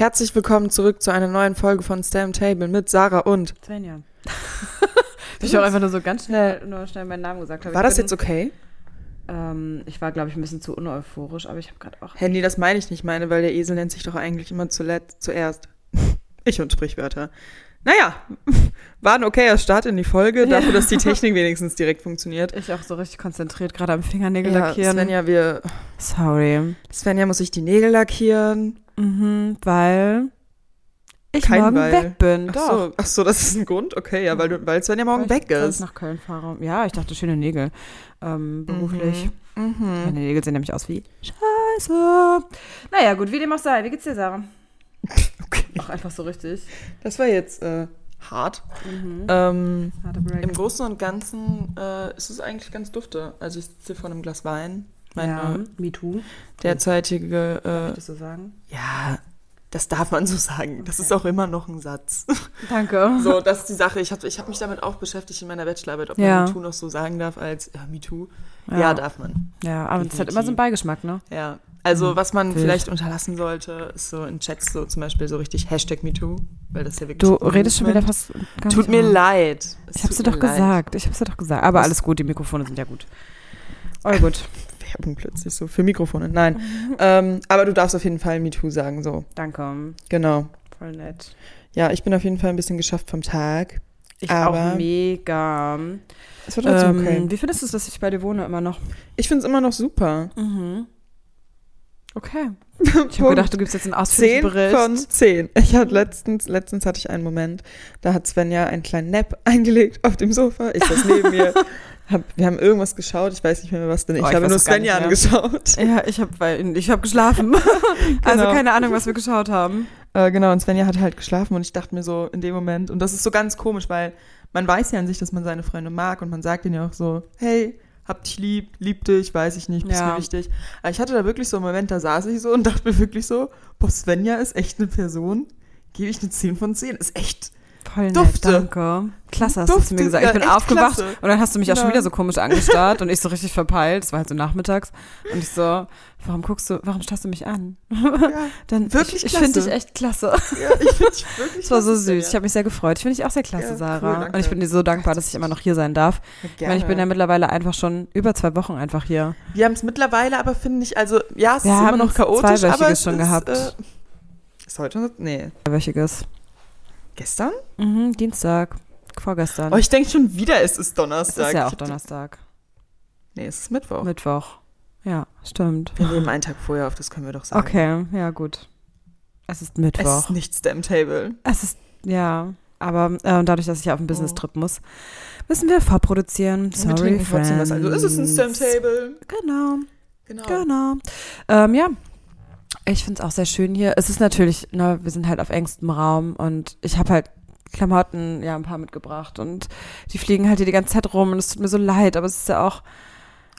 Herzlich willkommen zurück zu einer neuen Folge von Stam Table mit Sarah und. Svenja. ich auch einfach nur so ganz schnell, nur schnell meinen Namen gesagt habe. War ich das bin, jetzt okay? Ähm, ich war, glaube ich, ein bisschen zu uneuphorisch, aber ich habe gerade auch. Handy, das meine ich nicht meine, weil der Esel nennt sich doch eigentlich immer zuletzt, zuerst. Ich und Sprichwörter. Naja, war ein okayer Start in die Folge, dafür, dass die Technik wenigstens direkt funktioniert. Ich auch so richtig konzentriert, gerade am Fingernägel Ja, lackieren. Svenja, wir, Sorry. Svenja muss sich die Nägel lackieren. Mhm, weil ich Kein morgen Weil. weg bin. Ach Doch. so, ach so, das ist ein Grund? Okay, ja, weil, du, weil Svenja morgen Weil ich weg ist. nach Köln fahre. Ja, ich dachte, schöne Nägel. Ähm, beruflich. Mhm. Meine Nägel sehen nämlich aus wie Scheiße. Naja, gut, wie dem auch sei. Wie geht's dir, Sarah? Okay. Auch einfach so richtig. Das war jetzt äh, hart. Mhm. Ähm. Im Großen und Ganzen äh, ist es eigentlich ganz dufte. Also ich sitze vor einem Glas Wein. Meine ja, me too. derzeitige, äh, das so sagen? ja, das darf man so sagen. Das ist auch immer noch ein Satz. Danke. so, das ist die Sache. Ich habe ich hab mich damit auch beschäftigt in meiner Bachelorarbeit, ob Ja. man MeToo noch so sagen darf als ja, MeToo. Ja. darf man. Ja, aber es hat immer so einen Beigeschmack, ne? Ja. Also Mhm. was man Wild. vielleicht unterlassen sollte, ist so in Chats so zum Beispiel so richtig Hashtag MeToo, weil das ja wirklich Du redest schon wieder fast Tut mir leid. Es Ich hab's dir doch leid. gesagt. Ich hab's dir doch gesagt. Aber alles gut, die Mikrofone sind ja gut. Oh, gut. Werbung plötzlich so für Mikrofone. Nein. ähm, aber du darfst auf jeden Fall MeToo sagen, so. Danke. Genau. Voll nett. Ja, ich bin auf jeden Fall ein bisschen geschafft vom Tag. Ich Aber- auch mega. Es wird trotzdem Ähm, okay. Wie findest du es, dass ich bei dir wohne immer noch? Ich finde es immer noch super. Mhm. Okay. Ich habe gedacht, du gibst jetzt einen ausführlichen 10 Bericht. von 10. Ich hatte letztens, letztens hatte ich einen Moment, da hat Svenja einen kleinen Nap eingelegt auf dem Sofa. Ich saß neben mir. Hab, wir haben irgendwas geschaut, ich weiß nicht mehr was denn. Ich Oh, ich habe nur Svenja angeschaut. Ja, ich habe ich hab geschlafen. Also Genau. keine Ahnung, was wir geschaut haben. Äh, genau, und Svenja hat halt geschlafen und ich dachte mir so in dem Moment, und das ist so ganz komisch, weil man weiß ja an sich, dass man seine Freunde mag und man sagt ihnen ja auch so, hey, hab dich lieb, lieb dich, weiß ich nicht, bist Ja. mir wichtig. Aber ich hatte da wirklich so einen Moment, da saß ich so und dachte mir wirklich so, boah, Svenja ist echt eine Person, gebe ich eine 10 von 10, ist echt, Voll nett, Dufte. danke. Klasse hast du Dufte, zu mir gesagt. Ich ja, bin echt aufgewacht klasse. und dann hast du mich auch schon Genau. wieder so komisch angestarrt und ich so richtig verpeilt. Es war halt so nachmittags. Und ich so, warum guckst du, warum starrst du mich an? ja, Dann, Wirklich ich, ich finde dich echt klasse. ja ich finde dich wirklich Es war so süß. Ich habe mich sehr gefreut. Ich finde dich auch sehr klasse, Ja, cool, Sarah. danke. und ich bin dir so dankbar, dass ich immer noch hier sein darf. Ich meine, ich bin ja mittlerweile einfach schon über zwei Wochen einfach hier. Wir haben es mittlerweile, aber finde ich, also, ja, es Wir ist immer haben noch chaotisch, zweiwöchiges aber schon ist, gehabt. Äh, ist heute, nee, Wöchiges. Gestern? Mhm, Dienstag. Vorgestern. Oh, ich denke schon wieder, es ist es Donnerstag. ist ja auch Donnerstag. Nee, es ist Mittwoch. Mittwoch. Ja, stimmt. Wir nehmen einen Tag vorher auf, das können wir doch sagen. Okay, ja gut. Es ist Es Mittwoch. ist nicht Stem Table. Es ist, ja, aber äh, dadurch, dass ich auf einen Oh. Business-Trip muss, müssen wir vorproduzieren. wir Sorry, trinken friends. was. Also ist es ein Stem Table. Genau, Genau. genau. Ähm, ja, ich finde es auch sehr schön hier. Es ist natürlich, ne, wir sind halt auf engstem Raum und ich habe halt Klamotten, ja, ein paar mitgebracht und die fliegen halt hier die ganze Zeit rum und es tut mir so leid, aber es ist ja auch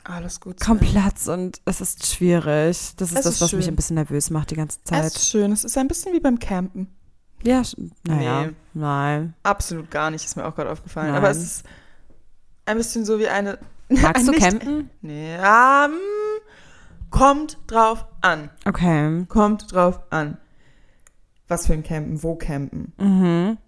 Alles gut. kaum Sven. Platz und es ist schwierig. Das ist Es das, ist was mich schön. ein bisschen nervös macht die ganze Es Zeit. ist schön. Es ist ein bisschen wie beim Campen. Ja, naja, Nee. nein. Absolut gar nicht, ist mir auch gerade aufgefallen. Nein. Aber es ist ein bisschen so wie eine. Magst ein du nicht- campen? Nee, ja, mm, kommt drauf an. Okay. Kommt drauf an. Was für ein Campen, wo campen. Mhm.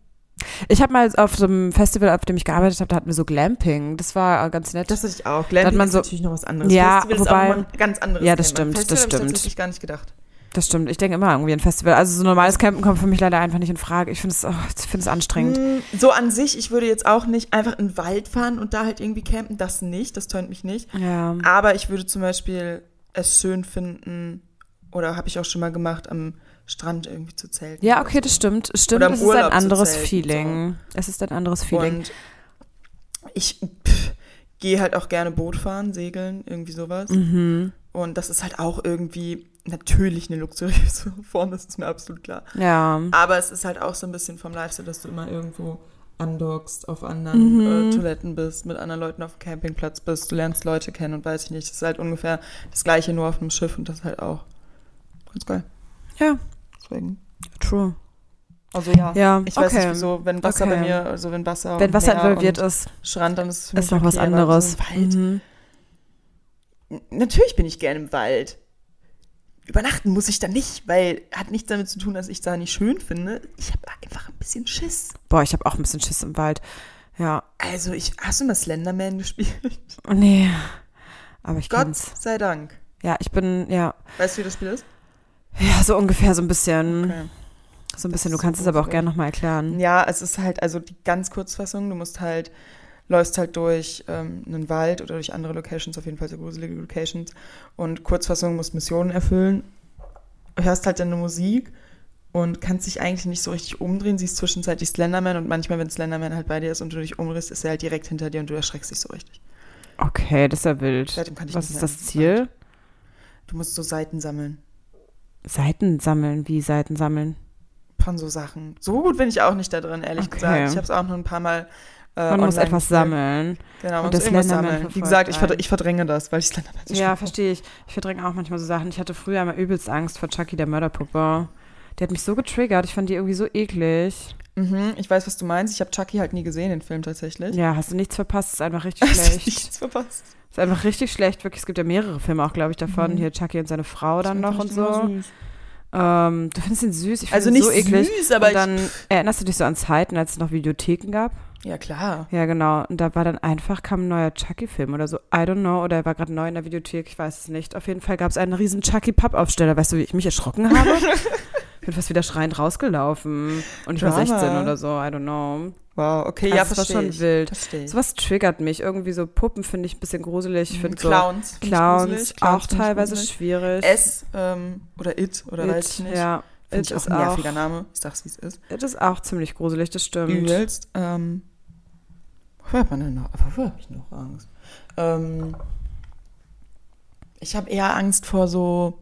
Ich habe mal auf so einem Festival, auf dem ich gearbeitet habe, da hatten wir so Glamping. Das war ganz nett. Das hatte ich auch. Glamping man ist so- natürlich noch was anderes. Ja, Festival ist wobei- auch nochmal ein ganz anderes Ja, das Thema. stimmt, Festival das habe ich stimmt. tatsächlich gar nicht gedacht. das stimmt. Ich denke immer irgendwie an Festival. Also so normales Campen kommt für mich leider einfach nicht in Frage. Ich finde es, oh, ich finde es anstrengend. Mm, So an sich, ich würde jetzt auch nicht einfach in den Wald fahren und da halt irgendwie campen. Das nicht, das tönt mich nicht. Ja. Aber ich würde zum Beispiel es schön finden, oder habe ich auch schon mal gemacht, am Strand irgendwie zu zelten. Ja, okay, so. das stimmt. Es Stimmt, es ist ein anderes Feeling. Es ist ein anderes Feeling. Und ich gehe halt auch gerne Boot fahren, segeln, irgendwie sowas. Mhm. Und das ist halt auch irgendwie natürlich eine luxuriöse Form, das ist mir absolut klar. Ja. Aber es ist halt auch so ein bisschen vom Lifestyle, dass du immer irgendwo andockst, auf anderen Mhm. äh, Toiletten bist, mit anderen Leuten auf dem Campingplatz bist, du lernst Leute kennen und weiß ich nicht. Das ist halt ungefähr das gleiche nur auf einem Schiff und das halt auch ganz geil. Ja, Deswegen. true. Also ja. Ja, Ich weiß okay. nicht wieso, wenn Wasser Okay. bei mir, also wenn Wasser Wenn Wasser involviert ist, Strand, dann ist es für mich ist noch was okay, aber anderes. So Wald, Mhm. Natürlich bin ich gerne im Wald. Übernachten muss ich da nicht, weil hat nichts damit zu tun, dass ich da nicht schön finde. Ich habe einfach ein bisschen Schiss. Boah, ich habe auch ein bisschen Schiss im Wald. Ja. Also, ich, hast du mal Slenderman gespielt? Nee. Aber ich Gott kann's. sei Dank. Ja, ich bin, ja. Weißt du, wie das Spiel ist? Ja, so ungefähr so ein bisschen. Okay. So ein bisschen. Du kannst ist es aber auch gerne nochmal erklären. Ja, es ist halt, also die ganz Kurzfassung, du musst halt, läufst halt durch ähm, einen Wald oder durch andere Locations, auf jeden Fall so gruselige Locations. Und Kurzfassung musst Missionen erfüllen, hörst halt deine Musik und kannst dich eigentlich nicht so richtig umdrehen, siehst zwischenzeitlich Slenderman und manchmal, wenn Slenderman halt bei dir ist und du dich umdrehst, ist er halt direkt hinter dir und du erschreckst dich so richtig. Okay, das ist ja wild. Seitdem kann ich Was ist das Ziel? Du musst so Seiten sammeln Seiten sammeln. Wie Seiten sammeln? von so Sachen. So gut bin ich auch nicht da drin, ehrlich Okay. gesagt. Ich habe es auch noch ein paar Mal äh, Man muss etwas sammeln. Genau, man Und muss irgendwas sammeln. Wie gesagt, ich, einen. verd ich verdränge das, weil ich Slenderman so Ja, verstehe ich. Ich verdränge auch manchmal so Sachen. Ich hatte früher immer übelst Angst vor Chucky, der Mörderpuppe. Die hat mich so getriggert. Ich fand die irgendwie so eklig. Mhm, ich weiß, was du meinst. Ich habe Chucky halt nie gesehen, den Film tatsächlich. Ja, hast du nichts verpasst. Ist einfach richtig schlecht. nichts verpasst. Ist einfach richtig schlecht. Wirklich, es gibt ja mehrere Filme auch, glaube ich, davon. Mhm. Hier Chucky und seine Frau dann noch und so. süß. Ähm, du findest ihn süß. Ich Also finde ihn nicht so eklig. süß, aber und dann ich, erinnerst du dich so an Zeiten, als es noch Videotheken gab? Ja klar. Ja, genau. Und da war dann einfach, kam ein neuer Chucky-Film oder so. I don't know. Oder er war gerade neu in der Videothek. Ich weiß es nicht. Auf jeden Fall gab es einen riesen Chucky-Pappaufsteller. Weißt du, wie ich mich erschrocken habe? Ich bin fast wieder schreiend rausgelaufen. Und ich war Drama. 16 oder so. I don't know. Wow, okay, Also ja, es war schon ich. wild. Verstehe. Sowas triggert mich. Irgendwie so Puppen finde ich ein bisschen gruselig. Ich finde so Clowns. find ich Clowns gruselig. auch teilweise schwierig. S ähm, oder It oder weiß ich It, nicht. Ja, Find It ich ist auch ein nerviger Name. Ich sag's, wie es ist. It ist auch ziemlich gruselig, das stimmt. Übelst. Ähm, wofür hat man denn noch? Wofür habe ich noch Angst? Ähm, ich habe eher Angst vor so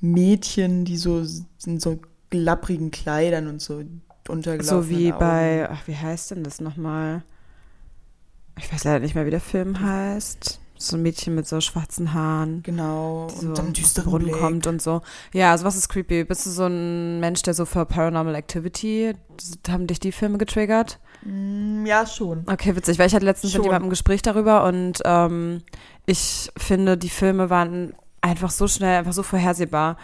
Mädchen, die so in so glapprigen Kleidern und so untergelaufen. So wie bei, ach, wie heißt denn das nochmal? Ich weiß leider nicht mehr, wie der Film heißt. So ein Mädchen mit so schwarzen Haaren. Genau. die so und dann düsteren Brunnen Blick. kommt und so. Ja, also was ist creepy? Bist du so ein Mensch, der so für Paranormal Activity, haben dich die Filme getriggert? Mm, Ja, schon. Okay, witzig, weil ich hatte letztens Schon. mit jemandem ein Gespräch darüber und ähm, ich finde, die Filme waren einfach so schnell, einfach so vorhersehbar.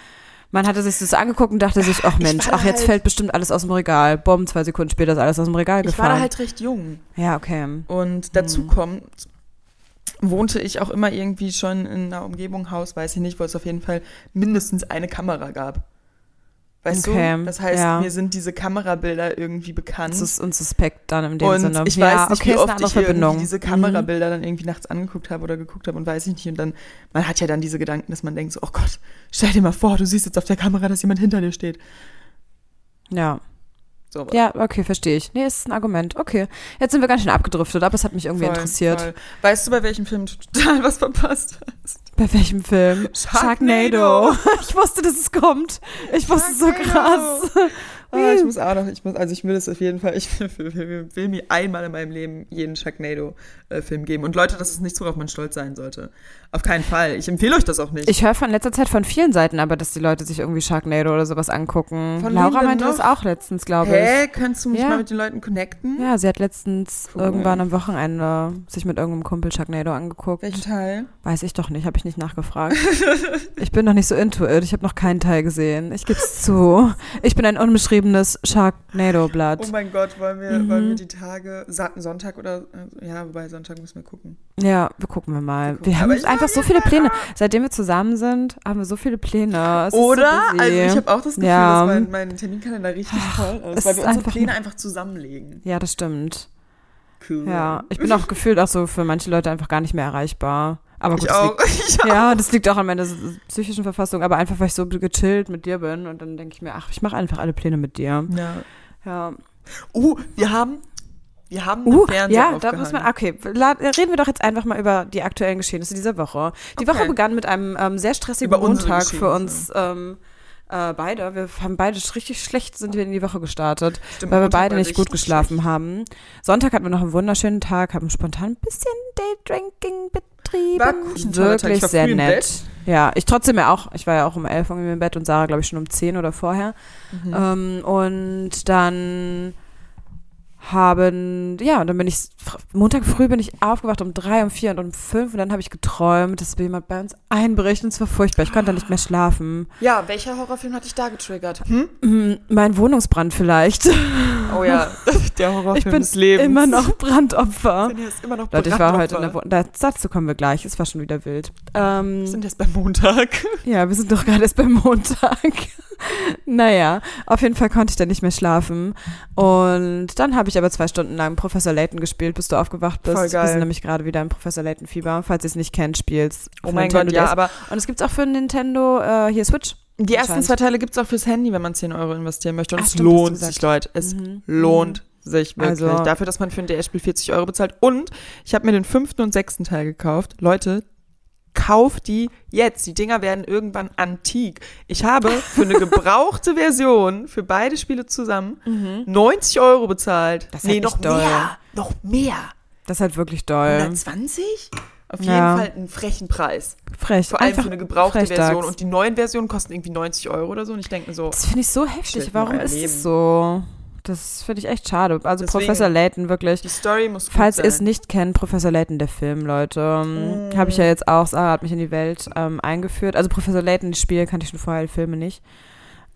Man hatte sich das angeguckt und dachte sich, ach Ich Mensch, ach jetzt halt- fällt bestimmt alles aus dem Regal. Bumm, zwei Sekunden später ist alles aus dem Regal Ich gefallen. war da halt recht jung. ja, okay. Und dazu Hm. kommt, wohnte ich auch immer irgendwie schon in einer Umgebung, Haus, weiß ich nicht, wo es auf jeden Fall mindestens eine Kamera gab. Weißt Okay, du? Das heißt, ja. mir sind diese Kamerabilder irgendwie bekannt. Das ist unsuspekt dann in dem und Sinne. ich ja, weiß nicht, okay, wie oft ich irgendwie diese Mhm. Kamerabilder dann irgendwie nachts angeguckt habe oder geguckt habe und weiß ich nicht. Und dann, man hat ja dann diese Gedanken, dass man denkt so, oh Gott, stell dir mal vor, du siehst jetzt auf der Kamera, dass jemand hinter dir steht. Ja. So ja, okay, verstehe ich. Nee, ist ein Argument. Okay. Jetzt sind wir ganz schön abgedriftet, aber es hat mich irgendwie voll, interessiert. Voll. Weißt du, bei welchem Film du total was verpasst hast? Bei welchem Film? Sharknado. ich wusste, dass es kommt. Ich wusste es so Sharknado. krass. Ah, ich muss auch noch, ich muss, also ich will es auf jeden Fall, ich will, will, will, mir einmal in meinem Leben jeden Sharknado-Film geben. Und Leute, das ist nichts, worauf man stolz sein sollte. Auf keinen Fall. Ich empfehle euch das auch nicht. Ich höre von letzter Zeit von vielen Seiten aber, dass die Leute sich irgendwie Sharknado oder sowas angucken. Von Laura meinte das noch? auch letztens, glaube ich. Hä? Könntest du mich Ja. mal mit den Leuten connecten? Ja, sie hat letztens Cool. irgendwann am Wochenende sich mit irgendeinem Kumpel Sharknado angeguckt. Welchen Teil? Weiß ich doch nicht, habe ich nicht nachgefragt. ich bin noch nicht so into it. Ich habe noch keinen Teil gesehen. Ich gebe es zu. Ich bin ein unbeschriebenes Sharknado-Blatt. Oh mein Gott, wollen wir, Mhm. wollen wir die Tage, Sonntag oder, äh, ja, wobei Sonntag müssen wir gucken. Ja, wir gucken wir mal. Wir gucken. Wir haben Aber einfach so viele Pläne. Seitdem wir zusammen sind, haben wir so viele Pläne. Es Oder? So also ich habe auch das Gefühl, Ja. dass mein, mein Terminkalender richtig voll es ist, weil wir unsere einfach- Pläne einfach zusammenlegen. ja, das stimmt. Cool. Ja, ich bin auch gefühlt auch so für manche Leute einfach gar nicht mehr erreichbar. Aber gut, Ich das auch. liegt, ja, das liegt auch an meiner psychischen Verfassung, aber einfach, weil ich so gechillt mit dir bin und dann denke ich mir, ach, ich mache einfach alle Pläne mit dir. Ja. Ja. Uh, wir haben, wir haben Uh, Fernseher ja, da muss man, okay, reden wir doch jetzt einfach mal über die aktuellen Geschehnisse dieser Woche. Die Okay. Woche begann mit einem ähm, sehr stressigen Über Montag für uns ähm, äh, beide. Wir haben beide richtig schlecht sind wir in die Woche gestartet, Stimmt, weil wir beide nicht gut geschlafen schlecht. haben. Sonntag hatten wir noch einen wunderschönen Tag, haben spontan ein bisschen Daydrinking betrieben. War Tag. Wirklich Ich war sehr früh im nett. Bett. Ja, ich trotzdem ja auch. Ich war ja auch um elf irgendwie im Bett und Sarah, glaube ich, schon um zehn oder vorher. Mhm. Ähm, und dann haben, ja, und dann bin ich, Montag früh bin ich aufgewacht um drei, um vier und um fünf und dann habe ich geträumt, dass jemand bei uns einbricht und es war furchtbar. Ich konnte nicht mehr schlafen. Ja, welcher Horrorfilm hat dich da getriggert? Hm? Hm, Mein Wohnungsbrand vielleicht. Oh ja, der Horrorfilm Ich bin des Lebens. immer noch Brandopfer. Svenja ist immer noch Leute, ich war heute in der Brandopfer. Wohnung. Dazu kommen wir gleich. Es war schon wieder wild. Ähm, Wir sind jetzt beim Montag. Ja, wir sind doch gerade erst beim Montag. naja, auf jeden Fall konnte ich dann nicht mehr schlafen. Und dann habe ich aber zwei Stunden lang Professor Layton gespielt, bis du aufgewacht bist. Voll geil. Wir sind nämlich gerade wieder im Professor Layton Fieber. Falls ihr es nicht kennt, spielt's. Oh mein Nintendo Gott, ja, DS. aber Und es gibt's auch für Nintendo, äh, hier Switch. die ersten zwei Teile gibt es auch fürs Handy, wenn man 10 Euro investieren möchte. Und Ach, es stimmt, lohnt sich, Leute. Es Mhm. lohnt sich wirklich. Also- Dafür, dass man für ein DS-Spiel 40 Euro bezahlt. Und ich habe mir den fünften und sechsten Teil gekauft. Leute, kauft die jetzt. Die Dinger werden irgendwann antik. Ich habe für eine gebrauchte Version, für beide Spiele zusammen, 90 Euro bezahlt. Mhm. Das ist nee, halt noch doll. mehr. Noch mehr. Das ist halt wirklich doll. 120? Auf jeden Ja. Fall einen frechen Preis. Frech. Vor allem Einfach für eine gebrauchte Version. Und die neuen Versionen kosten irgendwie 90 Euro oder so. Und ich denke mir so, Das finde ich so heftig. Warum ist es so? Das finde ich echt schade. Also Deswegen- Professor Layton wirklich. die Story muss gut Falls ihr es nicht kennt, Professor Layton, der Film, Leute, ähm, Mm. habe ich ja jetzt auch, Sarah hat mich in die Welt ähm, eingeführt. Also Professor Layton, die Spiele kannte ich schon vorher, die Filme nicht.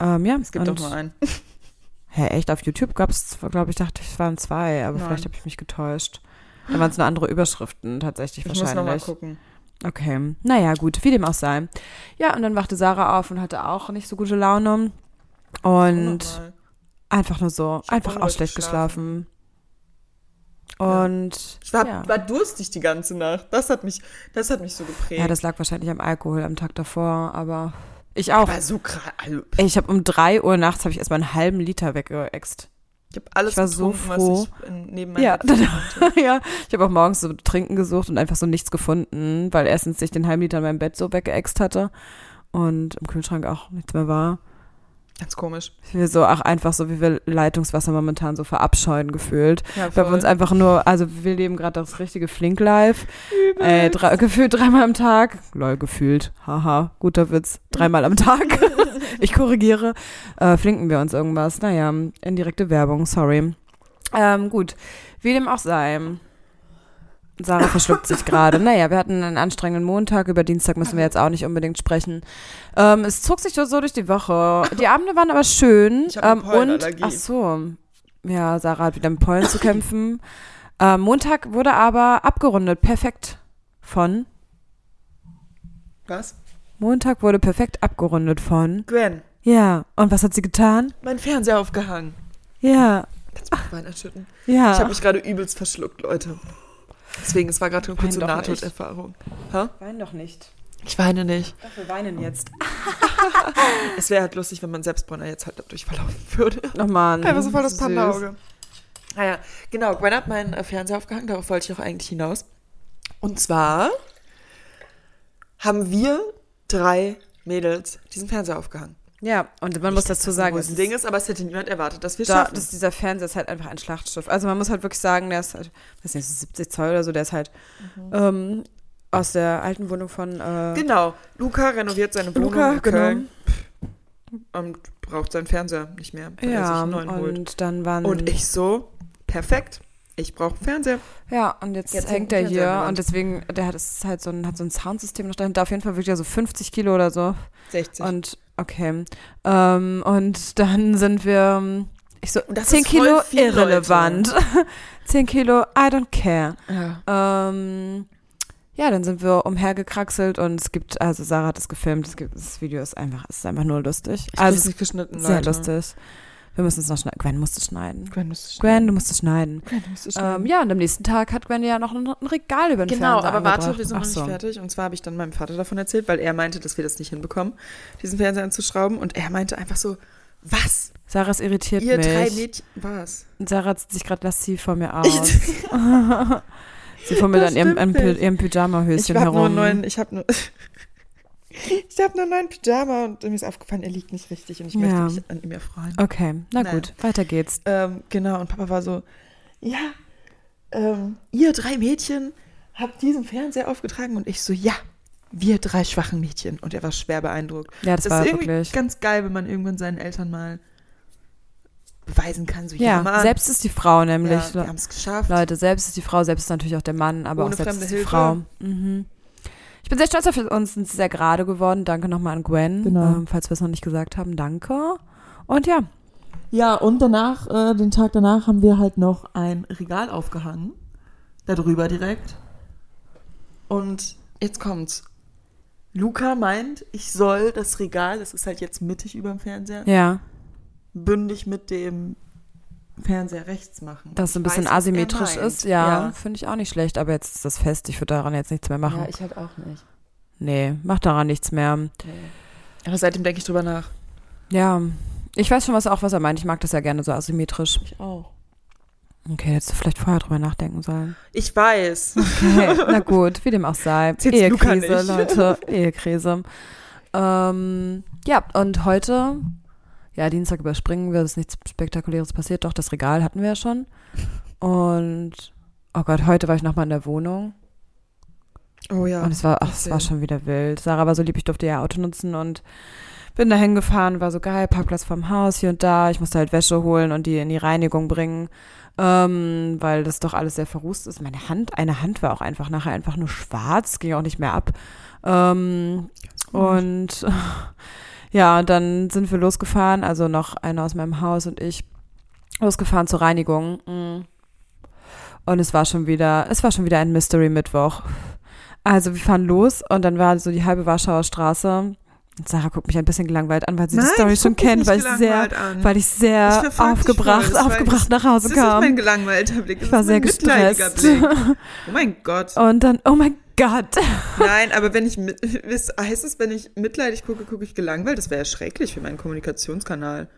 Ähm, ja, Es gibt doch nur einen. Hä, echt, auf YouTube gab es, glaube ich, dachte ich, es waren zwei, aber Nein. vielleicht habe ich mich getäuscht. Da waren es nur andere Überschriften tatsächlich Ich muss nochmal wahrscheinlich. gucken. Okay, naja, gut, wie dem auch sei. Ja, und dann wachte Sarah auf und hatte auch nicht so gute Laune. Und. Einfach nur so, einfach auch schlecht geschlafen. geschlafen. Und Ich war, ja. war durstig die ganze Nacht. Das hat mich, das hat mich so geprägt. Ja, das lag wahrscheinlich am Alkohol am Tag davor, aber ich auch. war so krass. Also, ich habe um drei Uhr nachts habe ich erstmal einen halben Liter weggeext. ich habe alles Ich war so froh. was ich neben meinem Ja, ja, ich habe auch morgens so Trinken gesucht und einfach so nichts gefunden, weil erstens ich den halben Liter in meinem Bett so weggeext hatte und im Kühlschrank auch nichts mehr war. Ganz komisch. Ich will so auch einfach so, wie wir Leitungswasser momentan so verabscheuen gefühlt. Ja, Weil wir uns einfach nur, also wir leben gerade das richtige Flink-Life. Äh, drei, gefühlt dreimal am Tag. Lol, gefühlt. Haha, guter Witz. Dreimal am Tag. ich korrigiere. Äh, flinken wir uns irgendwas. Naja, indirekte Werbung, sorry. Ähm, gut. Wie dem auch sei. Sarah verschluckt sich gerade. Naja, wir hatten einen anstrengenden Montag. Über Dienstag müssen wir jetzt auch nicht unbedingt sprechen. Ähm, es zog sich so durch die Woche. Die Abende waren aber schön. Ich ähm, und, ach so. Ja, Sarah hat wieder mit Pollen zu kämpfen. Ähm, Montag wurde aber abgerundet. Perfekt von. Was? Montag wurde perfekt abgerundet von. Gwen, Ja. Und was hat sie getan? mein Fernseher aufgehangen. Ja. Kannst du mich Wein erschütten? Ja. Ich habe mich gerade übelst verschluckt, Leute. Deswegen, es war gerade eine kurze Nahtoderfahrung. Wein doch nicht. Ich weine nicht. Doch, wir weinen jetzt. Es wäre halt lustig, wenn mein Selbstbräuner jetzt halt dadurch verlaufen würde. Oh Mann. Einfach so voll das. Panda-Auge. Naja, genau. Gwen hat meinen äh, Fernseher aufgehangen, darauf wollte ich auch eigentlich hinaus. Und zwar haben wir drei Mädels diesen Fernseher aufgehangen. Ja, und man muss dazu sagen, das Ding ist, aber es hätte niemand erwartet, dass wir da, schaffen. dass dieser Fernseher ist halt einfach ein Schlachtschiff. Also man muss halt wirklich sagen, der ist halt, weiß nicht, so 70 Zoll oder so, der ist halt ähm, aus der alten Wohnung von äh, genau. Luca renoviert seine Wohnung Luca, in genau. Köln und braucht seinen Fernseher nicht mehr, weil er sich Ja, einen neuen holt. und dann waren Und ich so, perfekt, ich brauche einen Fernseher. Ja, und jetzt, Jetzt hängt hängt er hier und deswegen, der hat es ist halt so ein, hat so ein Soundsystem noch dahinter. Auf jeden Fall wirklich ja so 50 Kilo oder so. 60. Und okay. Ähm, und dann sind wir, ich so, Und das 10 ist voll Kilo viel, irrelevant. 10 Kilo, I don't care. ja. Ähm, ja, dann sind wir umhergekraxelt und es gibt, also Sarah hat es gefilmt, es gibt, das Video ist einfach, es ist einfach nur lustig. Ich also es nicht geschnitten, sehr Leute. lustig. Wir müssen es noch schneiden. Gwen musste schneiden. Gwen müsste Gwen, du musst es schneiden. Gwen müsste Ähm, schneiden. ja, und am nächsten Tag hat Gwen ja noch ein, ein Regal über den Genau, Fernseher aber warte, wir sind noch Ach nicht so. fertig. Und zwar habe ich dann meinem Vater davon erzählt, weil er meinte, dass wir das nicht hinbekommen, diesen Fernseher anzuschrauben. Und er meinte einfach so, was? Sarah's irritiert Ihr mich. drei Mädchen, was? Und Sarah zieht sich gerade lasziv vor mir aus. Sie fummelt an ihrem, an ihrem Pyjama-Höschen nur herum. einen neuen, ich habe nur, ich habe nur einen neuen Pyjama und mir ist aufgefallen, er liegt nicht richtig und ich Ja. möchte mich an ihm erfreuen. okay, na Nein. gut, weiter geht's. Ähm, genau, und Papa war so, ja, ähm, ihr drei Mädchen habt diesen Fernseher aufgetragen und ich so, ja, wir drei schwachen Mädchen. Und er war schwer beeindruckt. Ja, das, Das war ist irgendwie wirklich. ganz geil, wenn man irgendwann seinen Eltern mal beweisen kann. So, Ja, Mann. selbst ist die Frau nämlich. ja, wir haben es geschafft. Leute, selbst ist die Frau, selbst ist natürlich auch der Mann, aber Ohne auch selbst fremde ist die Hilfe. Frau. Mhm. Ich bin sehr stolz auf uns, sind sehr gerade geworden. Danke nochmal an Gwen, Genau. ähm, falls wir es noch nicht gesagt haben. Danke. Und ja, Ja, und danach, äh, den Tag danach, haben wir halt noch ein Regal aufgehangen. Darüber direkt. Und jetzt kommt's. Luca meint, ich soll das Regal, das ist halt jetzt mittig über dem Fernseher, ja, bündig mit dem Fernseher rechts machen. dass es ein bisschen weiß, asymmetrisch ist, ja, finde ich auch nicht schlecht, aber jetzt ist das fest, ich würde daran jetzt nichts mehr machen. Ja, ich halt auch nicht. nee, mach daran nichts mehr. Aber seitdem denke ich drüber nach. Ja, ich weiß schon was auch, was er meint. Ich mag das ja gerne so asymmetrisch. Ich auch. Okay, hättest du vielleicht vorher drüber nachdenken sollen. Ich weiß. Okay, na gut, wie dem auch sei. Ehekrise, nicht. Leute, Ehekrise. Ähm, ja, und heute, ja, Dienstag überspringen wir, es ist nichts Spektakuläres passiert, doch das Regal hatten wir ja schon. Und, oh Gott, heute war ich nochmal in der Wohnung Oh ja. und es war, ach, es war schon wieder wild. Sarah war so lieb, ich durfte ihr Auto nutzen und bin da hingefahren, war so geil, Parkplatz vorm Haus, hier und da. Ich musste halt Wäsche holen und die in die Reinigung bringen, ähm, weil das doch alles sehr verrußt ist. Meine Hand, eine Hand war auch einfach nachher einfach nur schwarz, ging auch nicht mehr ab. Ähm, und ja, und dann sind wir losgefahren, also noch einer aus meinem Haus und ich losgefahren zur Reinigung. Mm. Und es war schon wieder, es war schon wieder ein Mystery Mittwoch. Also wir fahren los und dann war so die halbe Warschauer Straße. Sarah guckt mich ein bisschen gelangweilt an, weil sie Nein, die Story schon kennt, weil ich sehr, weil ich sehr Ich aufgebracht, voll, das aufgebracht nach Hause Das ist kam. mein gelangweilter Blick. Das ich war ist sehr gestresst. Blick. Oh mein Gott. Und dann, oh mein Gott. Nein, aber wenn ich, heißt es, wenn ich mitleidig gucke, gucke ich gelangweilt? Das wäre ja schrecklich für meinen Kommunikationskanal.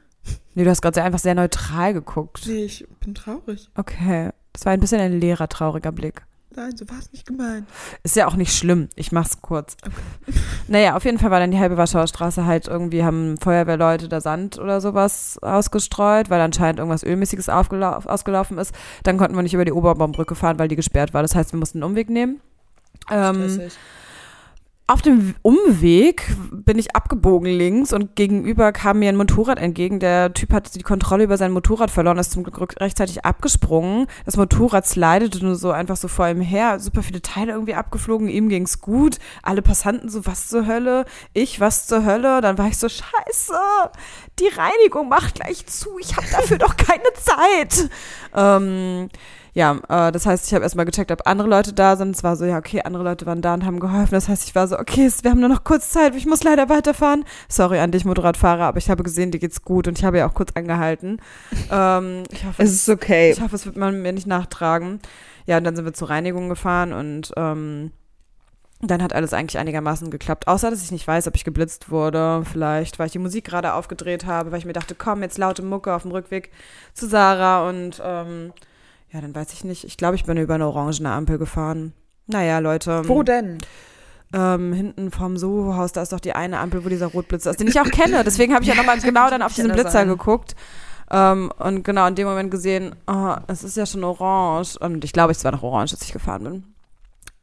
Nee, du hast gerade einfach sehr neutral geguckt. Nee, ich bin traurig. Okay. Das war ein bisschen ein leerer, trauriger Blick. Nein, so war es nicht gemeint. Ist ja auch nicht schlimm. Ich mach's kurz. Naja, auf jeden Fall war dann die halbe Warschauer Straße halt irgendwie, haben Feuerwehrleute da Sand oder sowas ausgestreut, weil anscheinend irgendwas Ölmäßiges ausgelaufen ist. Dann konnten wir nicht über die Oberbaumbrücke fahren, weil die gesperrt war. Das heißt, wir mussten einen Umweg nehmen. Ähm, Stressig. Auf dem Umweg bin ich abgebogen links und gegenüber kam mir ein Motorrad entgegen. Der Typ hat die Kontrolle über sein Motorrad verloren, ist zum Glück rechtzeitig abgesprungen. Das Motorrad slidete nur so einfach so vor ihm her. Super viele Teile irgendwie abgeflogen. Ihm ging's gut. Alle Passanten so, was zur Hölle? Ich, was zur Hölle? Dann war ich so, scheiße, die Reinigung macht gleich zu. Ich habe dafür doch keine Zeit. Ähm, ja, äh, das heißt, ich habe erstmal gecheckt, ob andere Leute da sind. Es war so, ja, okay, andere Leute waren da und haben geholfen. Das heißt, ich war so, okay, wir haben nur noch kurz Zeit, ich muss leider weiterfahren. Sorry an dich, Motorradfahrer, aber ich habe gesehen, dir geht's gut und ich habe ja auch kurz angehalten. Ähm, ich hoffe, Es ist okay. ich hoffe, es wird man mir nicht nachtragen. Ja, und dann sind wir zur Reinigung gefahren und ähm, dann hat alles eigentlich einigermaßen geklappt. Außer, dass ich nicht weiß, ob ich geblitzt wurde. Vielleicht, weil ich die Musik gerade aufgedreht habe, weil ich mir dachte, komm, jetzt laute Mucke auf dem Rückweg zu Sarah und ähm, ja, dann weiß ich nicht. Ich glaube, ich bin über eine orangene Ampel gefahren. Naja, Leute. Wo denn? Ähm, hinten vom Soho-Haus, da ist doch die eine Ampel, wo dieser Rotblitzer ist, den ich auch kenne. Deswegen habe ich ja nochmal genau dann auf diesen Blitzer sein. geguckt. Ähm, und genau in dem Moment gesehen, oh, es ist ja schon orange. Und ich glaube, es war noch orange, als ich gefahren bin.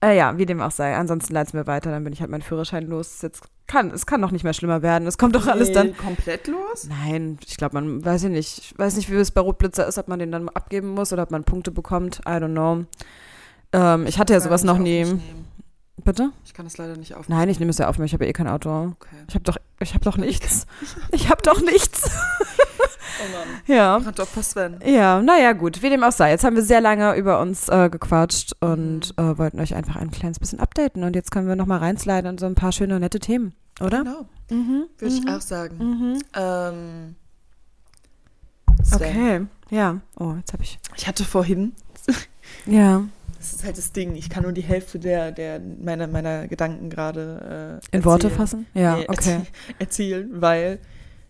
Äh, ja, wie dem auch sei. Ansonsten leit's mir weiter, dann bin ich halt meinen Führerschein los. Jetzt kann, es kann noch nicht mehr schlimmer werden. Es kommt doch alles dann. Nee, komplett los? Nein, ich glaube, man weiß ich nicht. Ich weiß nicht, wie es bei Rotblitzer ist, ob man den dann abgeben muss oder ob man Punkte bekommt. I don't know. Ähm, ich hatte ja sowas noch nie. Bitte? Ich kann das leider nicht aufnehmen. Nein, ich nehme es ja auf mich. Ich habe ja eh kein Auto. Okay. Ich habe doch, ich habe doch nichts. Ich habe doch nichts. Oh Mann. Ja. Hat doch fast wenn. Ja, naja, gut, wie dem auch sei. Jetzt haben wir sehr lange über uns äh, gequatscht und äh, wollten euch einfach ein kleines bisschen updaten. Und jetzt können wir nochmal reinsliden in so ein paar schöne, nette Themen, oder? Genau, Mhm. würde ich mhm. auch sagen. Mhm. Ähm. Okay, ja. Oh, jetzt habe ich. Ich hatte vorhin, Ja. das ist halt das Ding, ich kann nur die Hälfte der, der meiner, meiner Gedanken gerade äh, In Worte fassen? Ja, Nee, okay. Erzählen, weil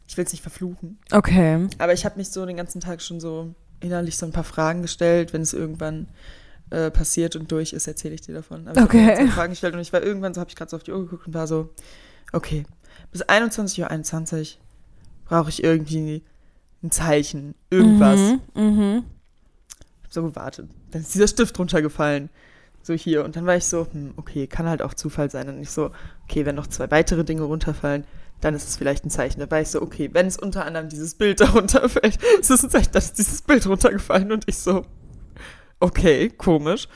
ich will es nicht verfluchen. Okay. Aber ich habe mich so den ganzen Tag schon so innerlich so ein paar Fragen gestellt. Wenn es irgendwann äh, passiert und durch ist, erzähle ich dir davon. Aber ich Okay. habe jetzt so Fragen gestellt und ich war irgendwann, so habe ich gerade so auf die Uhr geguckt und war so, okay, bis 21.21 Uhr brauche ich irgendwie ein Zeichen, irgendwas. Mhm. mhm. Hab so gewartet. Dann ist dieser Stift runtergefallen. So hier. Und dann war ich so, hm, okay, kann halt auch Zufall sein. Und ich so, okay, wenn noch zwei weitere Dinge runterfallen, dann ist es vielleicht ein Zeichen. Da war ich so, okay, wenn es unter anderem dieses Bild darunter fällt, ist es ein Zeichen, dass dieses Bild runtergefallen und ich so, okay, komisch.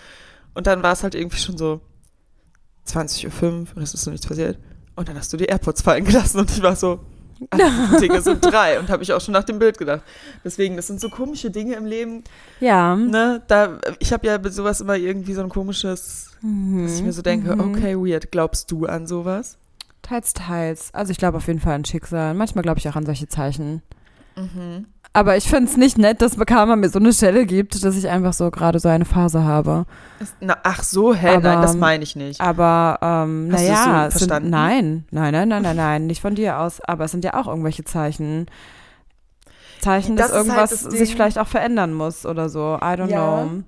Und dann war es halt irgendwie schon so 20.05 Uhr, es ist noch nichts passiert. Und dann hast du die AirPods fallen gelassen und ich war so, ach, Dinge sind drei. Und habe ich auch schon nach dem Bild gedacht. Deswegen, das sind so komische Dinge im Leben. Ja. Ne, da, ich habe ja sowas immer irgendwie so ein komisches, dass ich mir so denke, Mhm. okay, weird, glaubst du an sowas? Teils, teils. Also ich glaube auf jeden Fall an Schicksal. Manchmal glaube ich auch an solche Zeichen. Mhm. Aber ich finde es nicht nett, dass Karma mir so eine Stelle gibt, dass ich einfach so gerade so eine Phase habe. Na, ach so, hä, Aber- nein, das meine ich nicht. Aber ähm, naja, so es sind, verstanden? nein, nein, nein, nein, nein, nein, nicht von dir aus. Aber es sind ja auch irgendwelche Zeichen. Zeichen, Das dass halt irgendwas das sich vielleicht auch verändern muss oder so. I don't Ja. know.